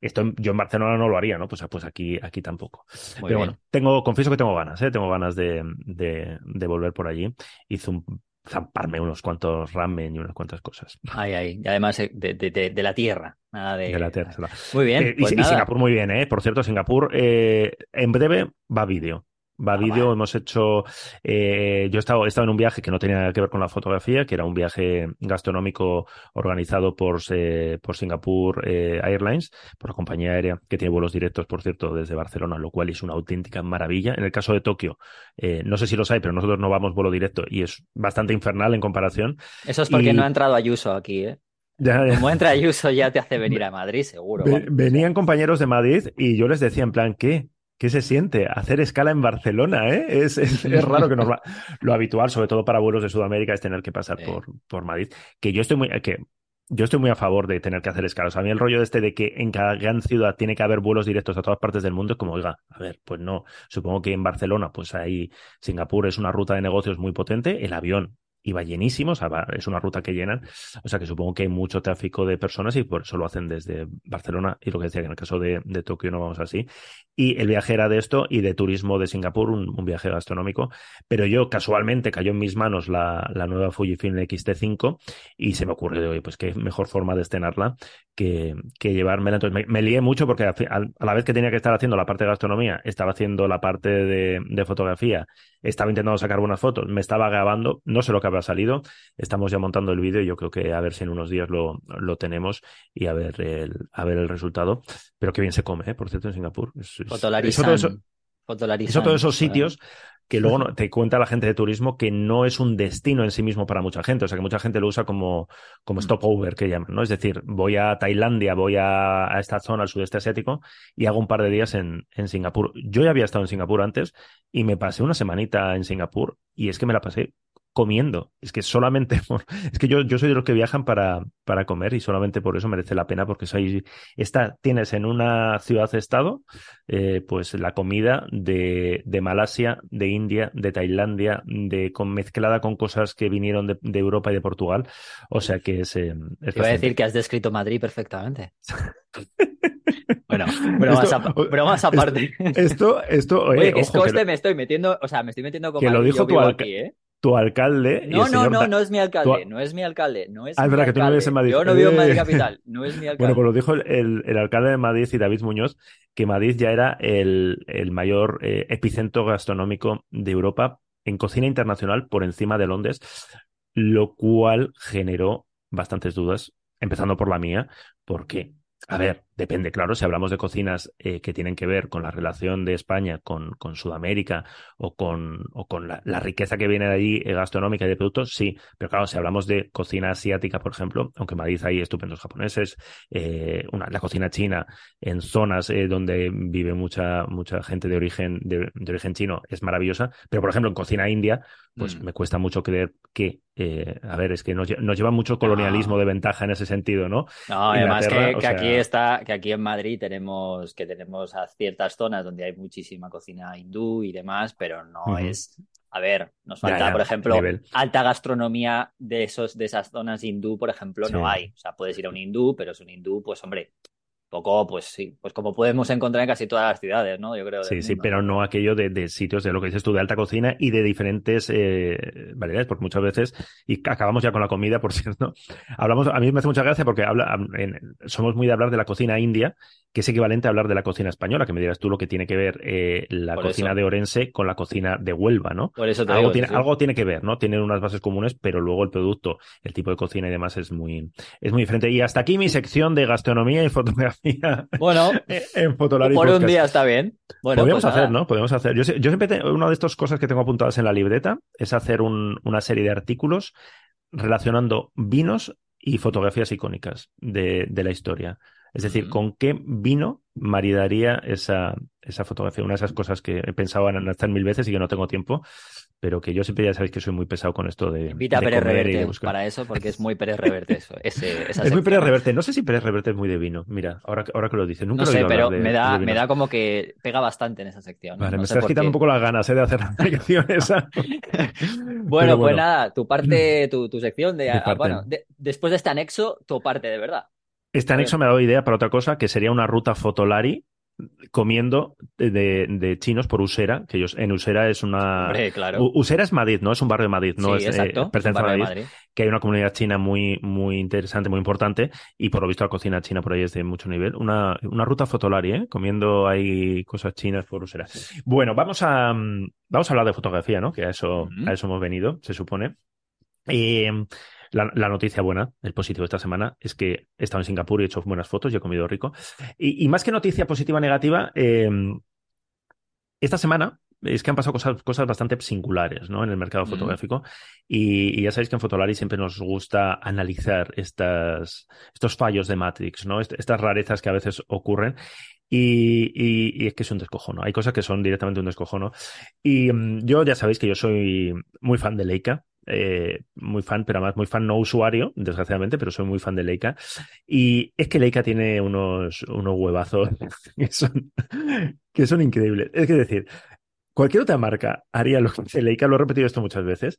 esto yo en Barcelona no lo haría, ¿no? Pues, pues aquí, aquí tampoco. Pero bueno, tengo, confieso que tengo ganas, ¿eh? Tengo ganas de, de, volver por allí. Hice un zamparme unos cuantos ramen y unas cuantas cosas.
Ay, ay. Y además eh, de, de, la tierra. Nada de...
de la tierra.
Muy bien.
Eh, y, pues Singapur muy bien, ¿eh? Por cierto, Singapur eh, en breve va vídeo va ah, vídeo, hemos hecho, eh, yo he estado, he estado en un viaje que no tenía nada que ver con la fotografía, que era un viaje gastronómico organizado por, por Singapur eh, Airlines, por la compañía aérea, que tiene vuelos directos, por cierto, desde Barcelona, lo cual es una auténtica maravilla. En el caso de Tokio, eh, no sé si los hay, pero nosotros no vamos vuelo directo y es bastante infernal en comparación.
Eso es porque no ha entrado Ayuso aquí, ¿eh? Como entra Ayuso ya te hace <laughs> venir a Madrid, seguro.
venían compañeros de Madrid y yo les decía en plan, ¿qué? ¿Qué se siente? Hacer escala en Barcelona, ¿eh? Es, es, <laughs> raro que normal. Lo habitual, sobre todo para vuelos de Sudamérica, es tener que pasar por, por Madrid. Que yo estoy muy, que yo estoy muy a favor de tener que hacer escalas. a mí el rollo este de que en cada gran ciudad tiene que haber vuelos directos a todas partes del mundo es como, oiga, a ver, pues no. Supongo que en Barcelona, pues ahí Singapur es una ruta de negocios muy potente. El avión iba llenísimo, o sea, es una ruta que llenan, o sea que supongo que hay mucho tráfico de personas y por eso lo hacen desde Barcelona y lo que decía que en el caso de, de Tokio no vamos así. Y el viaje era de esto y de turismo de Singapur, un, viaje gastronómico, pero yo casualmente cayó en mis manos la, la nueva Fujifilm X-T5 y se me ocurrió, oye, pues qué mejor forma de estrenarla que, que llevármela. Entonces me, lié mucho porque a, a, la vez que tenía que estar haciendo la parte de gastronomía, estaba haciendo la parte de, de fotografía, estaba intentando sacar buenas fotos, me estaba grabando, no sé lo que habrá salido. Estamos ya montando el vídeo y yo creo que a ver si en unos días lo, lo tenemos y a ver el, a ver el resultado. Pero qué bien se come, ¿eh? por cierto, en Singapur. Es,
Fotolarizan.
Eso, todos esos sitios que luego te cuenta la gente de turismo que no es un destino en sí mismo para mucha gente. O sea, que mucha gente lo usa como, como mm. stopover, que llaman, ¿no? Es decir, voy a Tailandia, voy a, a, esta zona, al sudeste asiático, y hago un par de días en, en Singapur. Yo ya había estado en Singapur antes y me pasé una semanita en Singapur y es que me la pasé comiendo. Es que solamente <laughs> es que yo, yo soy de los que viajan para, para comer y solamente por eso merece la pena porque soy, esta, tienes en una ciudad-estado eh, pues la comida de, de, Malasia, de India, de Tailandia, de, con, mezclada con cosas que vinieron de, de Europa y de Portugal. O sea que es... Eh,
es Te a decir que has descrito Madrid perfectamente. <laughs> Bueno, <laughs> bromas, aparte.
Esto, esto, oye,
que ojo, este me estoy metiendo, o sea, me estoy metiendo como
que lo dijo tu aquí, ¿eh? Tu alcalde.
No, no, no, no es mi alcalde, no es mi alcalde, no es
Ah, es verdad que tú no vives en Madrid.
Yo no vivo en Madrid capital, no es mi <laughs> alcalde.
Bueno, pues lo dijo el, el, alcalde de Madrid y David Muñoz, que Madrid ya era el, el mayor eh, epicentro gastronómico de Europa en cocina internacional por encima de Londres, lo cual generó bastantes dudas, empezando por la mía, porque a ver, depende, claro, si hablamos de cocinas eh, que tienen que ver con la relación de España con, con Sudamérica o con, o con la, riqueza que viene de allí eh, gastronómica y de productos, sí, pero claro, si hablamos de cocina asiática, por ejemplo, aunque en Madrid hay estupendos japoneses, eh, una, la cocina china en zonas donde vive mucha, mucha gente de origen, de, origen chino es maravillosa, pero por ejemplo en cocina india, pues mm. me cuesta mucho creer que eh, a ver, es que nos, lleva mucho colonialismo de ventaja en ese sentido, ¿no?
No, además que, aquí está, que aquí en Madrid tenemos, que tenemos a ciertas zonas donde hay muchísima cocina hindú y demás, pero no es. A ver, nos falta, por ejemplo, alta gastronomía de esos, de esas zonas hindú, por ejemplo, no hay. O sea, puedes ir a un hindú, pero es un hindú, pues hombre, poco, pues sí, pues como podemos encontrar en casi todas las ciudades, ¿no? Yo creo.
Sí, sí, pero no aquello de, sitios de lo que dices tú, de alta cocina y de diferentes eh, variedades, porque muchas veces, y acabamos ya con la comida, por <laughs> cierto, hablamos, a mí me hace mucha gracia porque habla, somos muy de hablar de la cocina india, que es equivalente a hablar de la cocina española, que me dirás tú lo que tiene que ver eh, la cocina de Orense con la cocina de Huelva, ¿no?
Por eso
algo, tiene, algo tiene que ver, ¿no? Tienen unas bases comunes, pero luego el producto, el tipo de cocina y demás es muy, es muy diferente. Y hasta aquí mi sección de gastronomía y fotografía. <laughs>
Bueno, <laughs>
en Fotolari
por un día está bien. Bueno,
Podríamos pues hacer, ¿no? Podemos hacer. Yo, yo siempre tengo, una de estas cosas que tengo apuntadas en la libreta es hacer un, una serie de artículos relacionando vinos y fotografías icónicas de, de la historia. Es decir, ¿con qué vino maridaría esa, esa fotografía? Una de esas cosas que he pensado en hacer mil veces y que no tengo tiempo, pero que yo siempre ya sabéis que soy muy pesado con esto de.
Invita a Pérez Reverte para eso, porque es muy Pérez Reverte eso. es
muy Pérez Reverte. No sé si Pérez Reverte es muy de vino. Mira, ahora, ahora que lo dices. Nunca
no
sé,
pero me, da, me da como que pega bastante en esa sección.
Vale, me estás quitando un poco las ganas ¿eh? de hacer la sección esa.
bueno, pues nada, tu parte, <clears throat> tu, tu sección de, ah, bueno, después de este anexo, tu parte de verdad.
Este anexo me ha dado idea para otra cosa, que sería una ruta Fotolari comiendo de, chinos por Usera, que ellos en Usera es una
Hombre, claro.
Usera es Madrid, no es un barrio de Madrid, no
sí,
es
eh,
pertenece a Madrid, que hay una comunidad china muy muy interesante, muy importante y por lo visto la cocina china por ahí es de mucho nivel. Una, una ruta fotolari, ¿eh? comiendo ahí cosas chinas por Usera. Bueno, vamos a vamos a hablar de fotografía, ¿no? Que a eso a eso hemos venido, se supone. Eh, la, noticia buena, el positivo de esta semana, es que he estado en Singapur y he hecho buenas fotos y he comido rico. Y, más que noticia positiva o negativa, em, esta semana es que han pasado cosas, cosas bastante singulares ¿no? en el mercado fotográfico y, ya sabéis que en Fotolari siempre nos gusta analizar estas, estos fallos de Matrix, ¿no? estas rarezas que a veces ocurren y, es que es un descojono. Hay cosas que son directamente un descojono. Y mm, yo ya sabéis que yo soy muy fan de Leica. Eh, muy fan, pero además muy fan no usuario, desgraciadamente, pero soy muy fan de Leica. Y es que Leica tiene unos, unos huevazos <laughs> que son, que son increíbles. Es que decir, cualquier otra marca haría lo que hace Leica, lo he repetido esto muchas veces,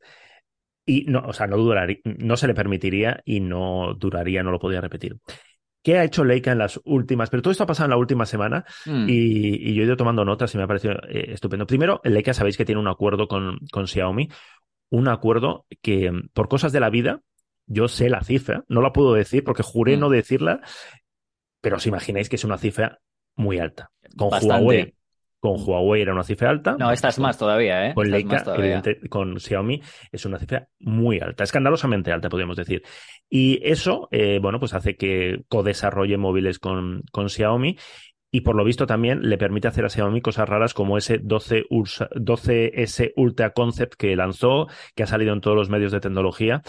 y no, o sea, no duraría, no se le permitiría y no duraría, no lo podía repetir. ¿Qué ha hecho Leica en las últimas? Pero todo esto ha pasado en la última semana mm. y, yo he ido tomando notas y me ha parecido eh, estupendo. Primero, Leica sabéis que tiene un acuerdo con, con Xiaomi un acuerdo que por cosas de la vida, yo sé la cifra, no la puedo decir porque juré mm. no decirla, pero os imagináis que es una cifra muy alta. Con Huawei. Con Huawei era una cifra alta.
No, esta es más todavía, ¿eh?
Con Leica, con Xiaomi es una cifra muy alta, escandalosamente alta, podríamos decir. Y eso, eh, bueno, pues hace que co-desarrolle móviles con, con Xiaomi y por lo visto también le permite hacer a Xiaomi cosas raras como ese 12 12S Ultra Concept que lanzó, que ha salido en todos los medios de tecnología,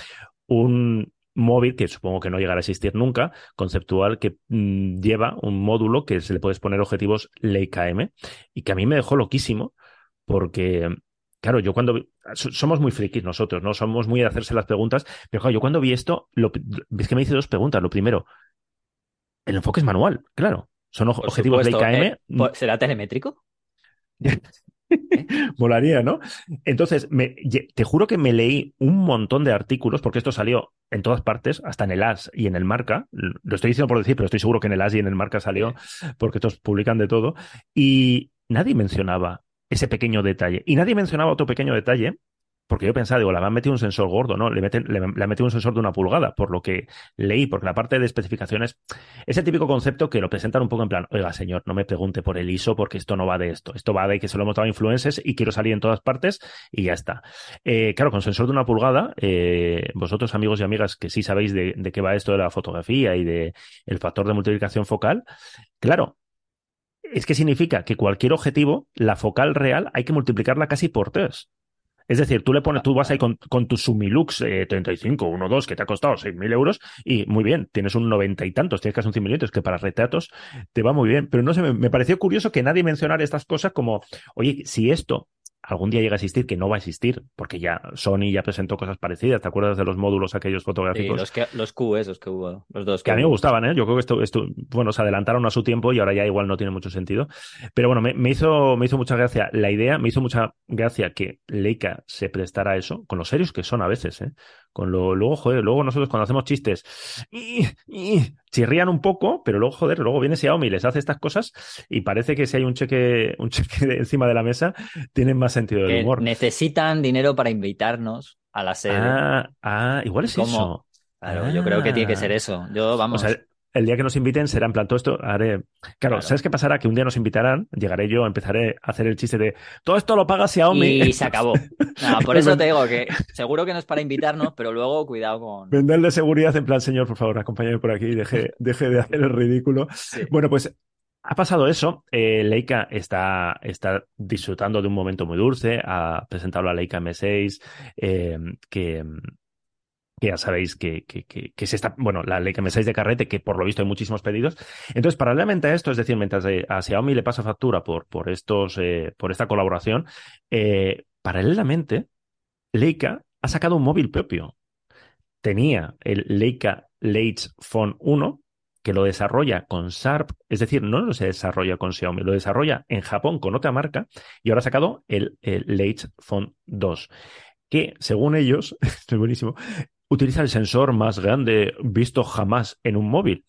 un móvil que supongo que no llegará a existir nunca, conceptual que mm, lleva un módulo que se le puedes poner objetivos Leica M y que a mí me dejó loquísimo porque claro, yo cuando somos muy frikis nosotros, no somos muy de hacerse las preguntas, pero claro, yo cuando vi esto, lo, que me hice dos preguntas. Lo primero, el enfoque es manual, claro. Son objetivos de IKM. Eh,
¿Será telemétrico? <laughs>
Molaría, ¿no? Entonces, me, te juro que me leí un montón de artículos, porque esto salió en todas partes, hasta en el AS y en el Marca. Lo estoy diciendo por decir, pero estoy seguro que en el AS y en el Marca salió, porque estos publican de todo. Y nadie mencionaba ese pequeño detalle. Y nadie mencionaba otro pequeño detalle porque yo pensaba, digo, le han metido un sensor gordo, ¿no? Le, meten, le, han metido un sensor de una pulgada, por lo que leí, porque la parte de especificaciones es el típico concepto que lo presentan un poco en plan, oiga, señor, no me pregunte por el ISO porque esto no va de esto, esto va de que se lo hemos dado a influencers y quiero salir en todas partes y ya está. Eh, claro, con sensor de una pulgada, eh, vosotros amigos y amigas que sí sabéis de, de, qué va esto de la fotografía y de el factor de multiplicación focal, claro, es que significa que cualquier objetivo, la focal real, hay que multiplicarla casi por tres. Es decir, tú le pones, tú vas ahí con, tu Sumilux eh, 35, 1, 2, que te ha costado 6.000 euros, y muy bien, tienes un noventa y tantos, tienes casi un 100 milímetros, que para retratos te va muy bien. Pero no sé, me, me pareció curioso que nadie mencionara estas cosas como, oye, si esto algún día llega a existir, que no va a existir, porque ya Sony ya presentó cosas parecidas. ¿Te acuerdas de los módulos aquellos fotográficos?
Sí, los, que, los Q, esos que hubo, los dos.
Que, a mí me gustaban, ¿eh? Yo creo que esto, esto, bueno, se adelantaron a su tiempo y ahora ya igual no tiene mucho sentido. Pero bueno, me, hizo, me hizo mucha gracia la idea, me hizo mucha gracia que Leica se prestara a eso, con los serios que son a veces, ¿eh? Con lo, luego, joder, luego nosotros cuando hacemos chistes, y, chirrían un poco, pero luego, joder, luego viene Xiaomi y les hace estas cosas y parece que si hay un cheque, un cheque encima de la mesa, tienen más sentido del humor.
Necesitan dinero para invitarnos a la sede.
Ah, ah igual es eso.
Claro, yo creo que tiene que ser eso. Yo, vamos
el día que nos inviten será en plan todo esto, haré... Claro, ¿sabes qué pasará? Que un día nos invitarán, llegaré yo, empezaré a hacer el chiste de todo esto lo paga Xiaomi.
Y se acabó. <laughs> por eso te digo que <laughs> seguro que no es para invitarnos, pero luego cuidado con...
Vender de seguridad en plan, señor, por favor, acompáñame por aquí y deje, <laughs> deje de hacer el ridículo. Bueno, pues ha pasado eso. Eh, Leica está, está disfrutando de un momento muy dulce. Ha presentado la Leica M6, eh, que que ya sabéis que, que, que, es esta, bueno, la ley que me de carrete, que por lo visto hay muchísimos pedidos. Entonces, paralelamente a esto, es decir, mientras eh, a Xiaomi le pasa factura por, por, estos, eh, por esta colaboración, eh, paralelamente, Leica ha sacado un móvil propio. Tenía el Leica Leitz Phone 1, que lo desarrolla con Sharp, es decir, no lo se desarrolla con Xiaomi, lo desarrolla en Japón con otra marca y ahora ha sacado el, el Leitz Phone 2 que, según ellos, esto <laughs> es buenísimo, utiliza el sensor más grande visto jamás en un móvil.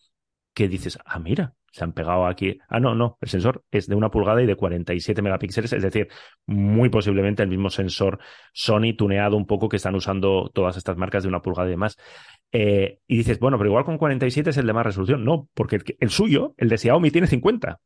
Que dices, ah, mira, se han pegado aquí. Ah, no, no, el sensor es de una pulgada y de 47 megapíxeles, es decir, muy posiblemente el mismo sensor Sony tuneado un poco que están usando todas estas marcas de una pulgada y demás. Eh, y dices, bueno, pero igual con 47 es el de más resolución. No, porque el suyo, el de Xiaomi, tiene 50.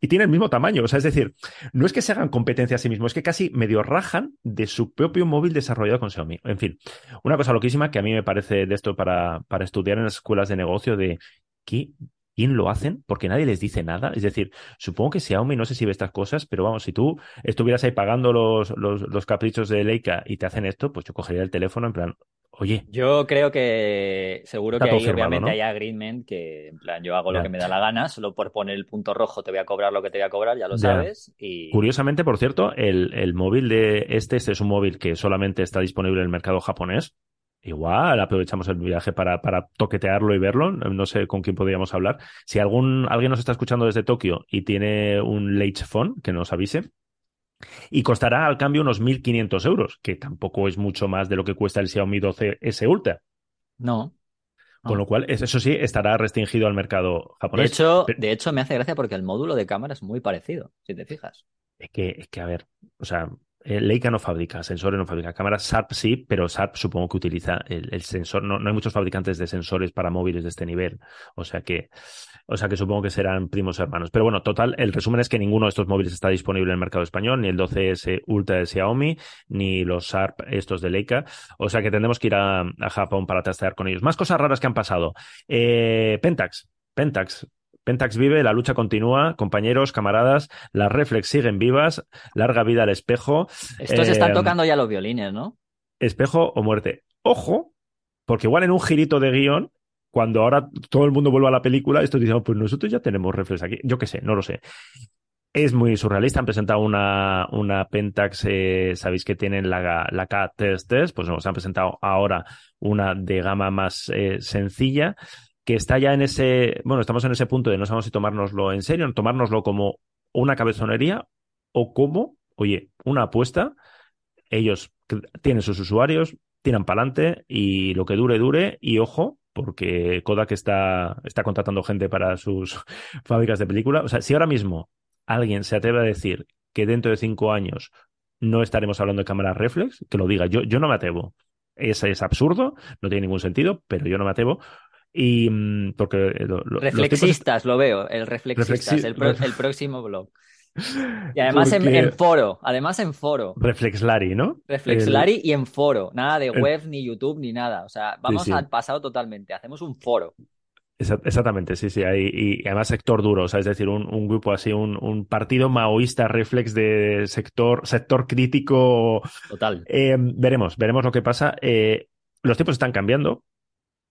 Y tiene el mismo tamaño. O sea, es decir, no es que se hagan competencia a sí mismos, es que casi medio rajan de su propio móvil desarrollado con Xiaomi. En fin, una cosa loquísima que a mí me parece de esto para, para estudiar en las escuelas de negocio de ¿qué, quién lo hacen, porque nadie les dice nada. Es decir, supongo que Xiaomi no sé si ve estas cosas, pero vamos, si tú estuvieras ahí pagando los, los, los caprichos de Leica y te hacen esto, pues yo cogería el teléfono en plan, Oye.
Yo creo que seguro que ahí obviamente hay agreement que en plan yo hago lo que me da la gana, solo por poner el punto rojo te voy a cobrar lo que te voy a cobrar, ya lo sabes. Y...
Curiosamente, por cierto, el, el, móvil de este, este es un móvil que solamente está disponible en el mercado japonés. Igual aprovechamos el viaje para, para toquetearlo y verlo. No sé con quién podríamos hablar. Si algún, alguien nos está escuchando desde Tokio y tiene un Leitch Phone, que nos avise. Y costará al cambio unos 1.500 euros, que tampoco es mucho más de lo que cuesta el Xiaomi 12S Ultra.
No.
Con lo cual, eso sí, estará restringido al mercado japonés.
De hecho, de hecho, me hace gracia porque el módulo de cámara es muy parecido, si te fijas.
Es que, es que a ver, o sea, eh, Leica no fabrica sensores, no fabrica cámaras. Sharp sí, pero Sharp supongo que utiliza el, sensor. No, no, hay muchos fabricantes de sensores para móviles de este nivel. O sea que, o sea que supongo que serán primos hermanos. Pero bueno, total, el resumen es que ninguno de estos móviles está disponible en el mercado español, ni el 12S Ultra de Xiaomi, ni los Sharp estos de Leica. O sea que tendremos que ir a, Japón para testear con ellos. Más cosas raras que han pasado. Eh, Pentax. Pentax, Pentax vive, la lucha continúa, compañeros, camaradas, las reflex siguen vivas, larga vida al espejo.
Estos están eh, tocando ya los violines, ¿no?
Espejo o muerte. Ojo, porque igual en un girito de guion, cuando ahora todo el mundo vuelva a la película, estos dicen, pues nosotros ya tenemos reflex aquí. Yo qué sé, no lo sé. Es muy surrealista. Han presentado una, una Pentax, eh, sabéis que tienen la, la K3 pues nos han presentado ahora una de gama más eh, sencilla que está ya en ese, bueno, estamos en ese punto de no sabemos si tomárnoslo en serio, tomárnoslo como una cabezonería o como, oye, una apuesta. Ellos tienen sus usuarios, tiran para adelante y lo que dure, dure. Y ojo, porque Kodak está, está contratando gente para sus <laughs> fábricas de película. O sea, si ahora mismo alguien se atreve a decir que dentro de cinco años no estaremos hablando de cámaras reflex, que lo diga. Yo, yo no me atrevo. Es, es absurdo, no tiene ningún sentido, pero yo no me atrevo y mm, porque
Reflexistas, lo veo, el Reflexistas, <laughs> el, próximo blog. Y además en, foro, además en foro.
Reflexlari, ¿no?
Reflexlari y en foro, nada de web, ni YouTube, ni nada. O sea, vamos al pasado totalmente, hacemos un foro.
Exactamente, sí, sí. Hay, y además sector duro, o sea, es decir, un, grupo así, un, partido maoísta reflex de sector, sector crítico.
Total.
Eh, veremos, veremos lo que pasa. Eh, los tiempos están cambiando.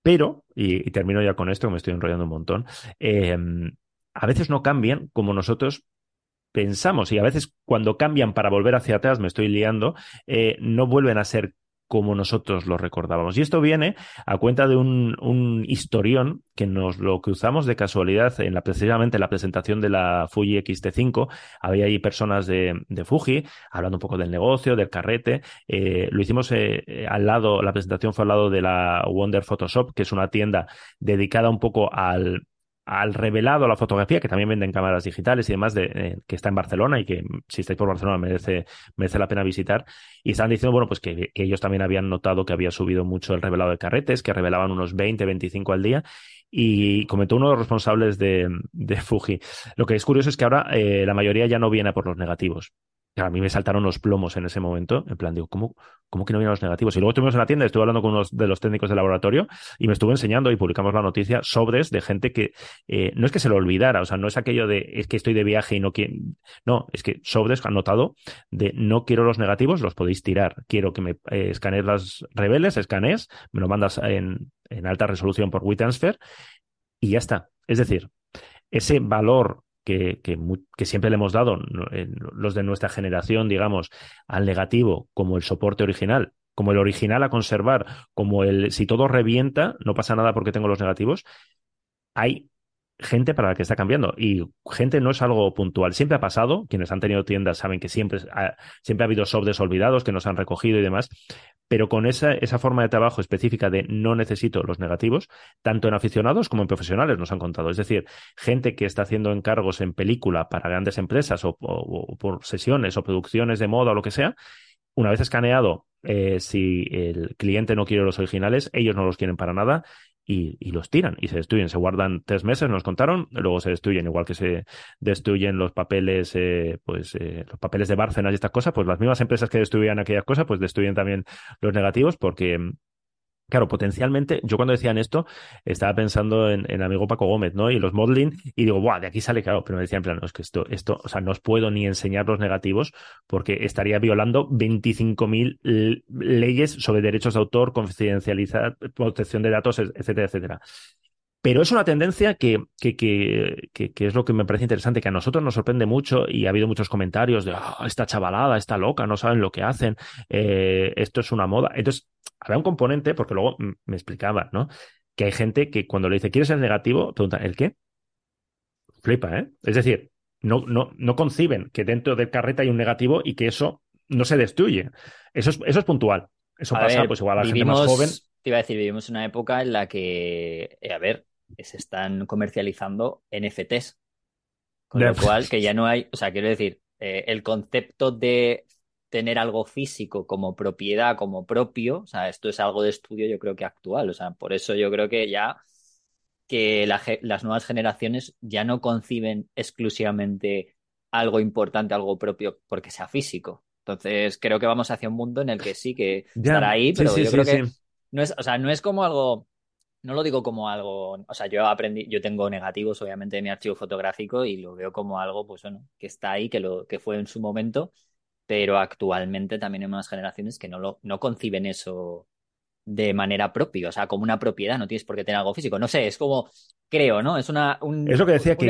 Pero, y, termino ya con esto, que me estoy enrollando un montón, em, a veces no cambian como nosotros pensamos y a veces cuando cambian para volver hacia atrás, me estoy liando, eh, no vuelven a ser como nosotros lo recordábamos. Y esto viene a cuenta de un, historión que nos lo cruzamos de casualidad en la, precisamente en la presentación de la Fuji X-T5. Había ahí personas de, Fuji hablando un poco del negocio, del carrete. Eh, lo hicimos eh, al lado, la presentación fue al lado de la Wonder Photoshop, que es una tienda dedicada un poco al al revelado la fotografía, que también venden cámaras digitales y demás, de, eh, que está en Barcelona y que si estáis por Barcelona merece, merece la pena visitar. Y están diciendo, bueno, pues que, ellos también habían notado que había subido mucho el revelado de carretes, que revelaban unos 20, 25 al día. Y comentó uno de los responsables de, de Fuji. Lo que es curioso es que ahora eh, la mayoría ya no viene por los negativos a mí me saltaron los plomos en ese momento, en plan, digo, ¿cómo, cómo que no vienen los negativos? Y luego estuvimos en la tienda, estuve hablando con uno de los técnicos del laboratorio y me estuve enseñando y publicamos la noticia sobres de gente que eh, no es que se lo olvidara, o sea, no es aquello de es que estoy de viaje y no quiero. No, es que sobres anotado de no quiero los negativos, los podéis tirar. Quiero que me eh, escanees las reveles, escanees, me lo mandas en, en alta resolución por WeTransfer y ya está. Es decir, ese valor que, que, siempre le hemos dado los de nuestra generación, digamos, al negativo como el soporte original, como el original a conservar, como el si todo revienta, no pasa nada porque tengo los negativos, hay gente para la que está cambiando. Y gente no es algo puntual. Siempre ha pasado. Quienes han tenido tiendas saben que siempre ha, siempre ha habido sobres olvidados que nos han recogido y demás. Pero con esa, esa forma de trabajo específica de no necesito los negativos, tanto en aficionados como en profesionales nos han contado. Es decir, gente que está haciendo encargos en película para grandes empresas o, por sesiones o producciones de moda o lo que sea, una vez escaneado, eh, si el cliente no quiere los originales, ellos no los quieren para nada y, los tiran y se destruyen. Se guardan tres meses, nos contaron, luego se destruyen, igual que se destruyen los papeles, eh, pues eh, los papeles de Bárcenas y estas cosas, pues las mismas empresas que destruían aquellas cosas, pues destruyen también los negativos porque Claro, potencialmente, yo cuando decían esto, estaba pensando en, en amigo Paco Gómez, ¿no? Y los modeling, y digo, ¡buah! De aquí sale, claro, pero me decían, en plan, no, es que esto, esto, o sea, no os puedo ni enseñar los negativos porque estaría violando 25.000 leyes sobre derechos de autor, confidencialidad, protección de datos, etcétera, etcétera. Pero es una tendencia que, que, que, que, es lo que me parece interesante, que a nosotros nos sorprende mucho y ha habido muchos comentarios de oh, esta chavalada, está loca, no saben lo que hacen, eh, esto es una moda. Entonces, había un componente, porque luego me explicaba, ¿no? Que hay gente que cuando le dice, ¿quieres el negativo? Pregunta, ¿el qué? Flipa, ¿eh? Es decir, no, no, no conciben que dentro del carrete hay un negativo y que eso no se destruye. Eso es, eso es puntual. Eso pasa, pues igual a la gente más joven.
Te iba a decir, vivimos una época en la que, eh, a ver, se están comercializando NFTs. Con lo cual, que ya no hay, o sea, quiero decir, eh, el concepto de tener algo físico como propiedad, como propio, o sea, esto es algo de estudio yo creo que actual, o sea, por eso yo creo que ya que las nuevas generaciones ya no conciben exclusivamente algo importante, algo propio, porque sea físico. Entonces, creo que vamos hacia un mundo en el que sí que estará ahí, pero yo creo que no es, o sea, no es como algo no lo digo como algo, o sea, yo aprendí, yo tengo negativos obviamente de mi archivo fotográfico y lo veo como algo, pues bueno, que está ahí, que lo que fue en su momento, pero actualmente también hay unas generaciones que no lo no conciben eso de manera propia, o sea, como una propiedad, no tienes por qué tener algo físico. No sé, es como, creo, ¿no? Es una. Un,
es lo que decía que,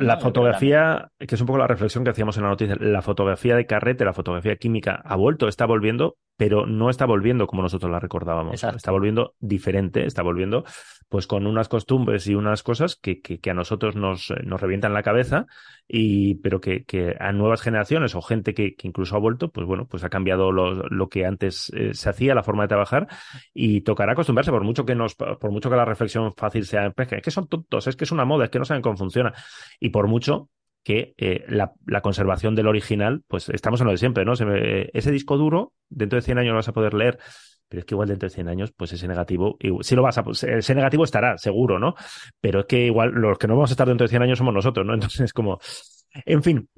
la, fotografía, que es un poco la reflexión que hacíamos en la noticia, la fotografía de carrete, la fotografía química ha vuelto, está volviendo, pero no está volviendo como nosotros la recordábamos. Está volviendo diferente, está volviendo pues con unas costumbres y unas cosas que, que, a nosotros nos, nos revientan la cabeza, y, pero que, que a nuevas generaciones o gente que, incluso ha vuelto, pues bueno, pues ha cambiado lo, lo que antes eh, se hacía, la forma de trabajar, y tocará acostumbrarse, por mucho que nos, por mucho que la reflexión fácil sea, es que son tontos, es que es una moda, es que no saben cómo funciona. Y por mucho que eh, la, conservación del original, pues estamos en lo de siempre, ¿no? ese disco duro, dentro de 100 años lo vas a poder leer pero es que igual dentro de 100 años, pues ese negativo, sí lo vas a, pues, ese negativo estará, seguro, ¿no? Pero es que igual los que no vamos a estar dentro de 100 años somos nosotros, ¿no? <laughs> Entonces es como, en fin.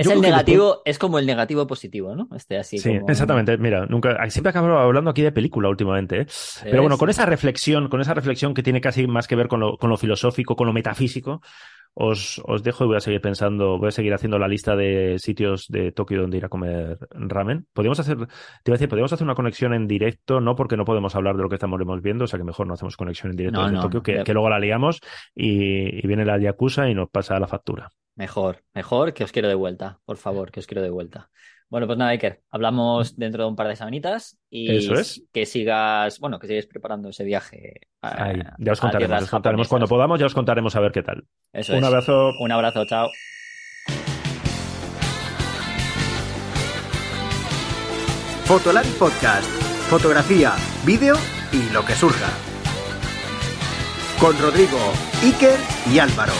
Es el negativo, es como el negativo positivo, ¿no? Este así.
Sí, exactamente. Mira, nunca, siempre acabo hablando aquí de película últimamente, ¿eh? Pero bueno, con esa reflexión, con esa reflexión que tiene casi más que ver con lo, con lo filosófico, con lo metafísico, os, os dejo y voy a seguir pensando, voy a seguir haciendo la lista de sitios de Tokio donde ir a comer ramen. Podríamos hacer, te iba a decir, podríamos hacer una conexión en directo, no porque no podemos hablar de lo que estamos viendo, o sea que mejor no hacemos conexión en directo desde Tokio, que, luego la liamos y, viene la Yakuza y nos pasa la factura.
Mejor, mejor que os quiero de vuelta, por favor, que os quiero de vuelta. Bueno, pues nada, Iker, hablamos dentro de un par de semanitas y que sigas, bueno, que sigas preparando ese viaje.
ya os contaremos, os contaremos cuando podamos, ya os contaremos a ver qué tal. un abrazo.
Un abrazo, chao.
Fotolari Podcast. Fotografía, vídeo y lo que surja. Con Rodrigo, Iker y Álvaro.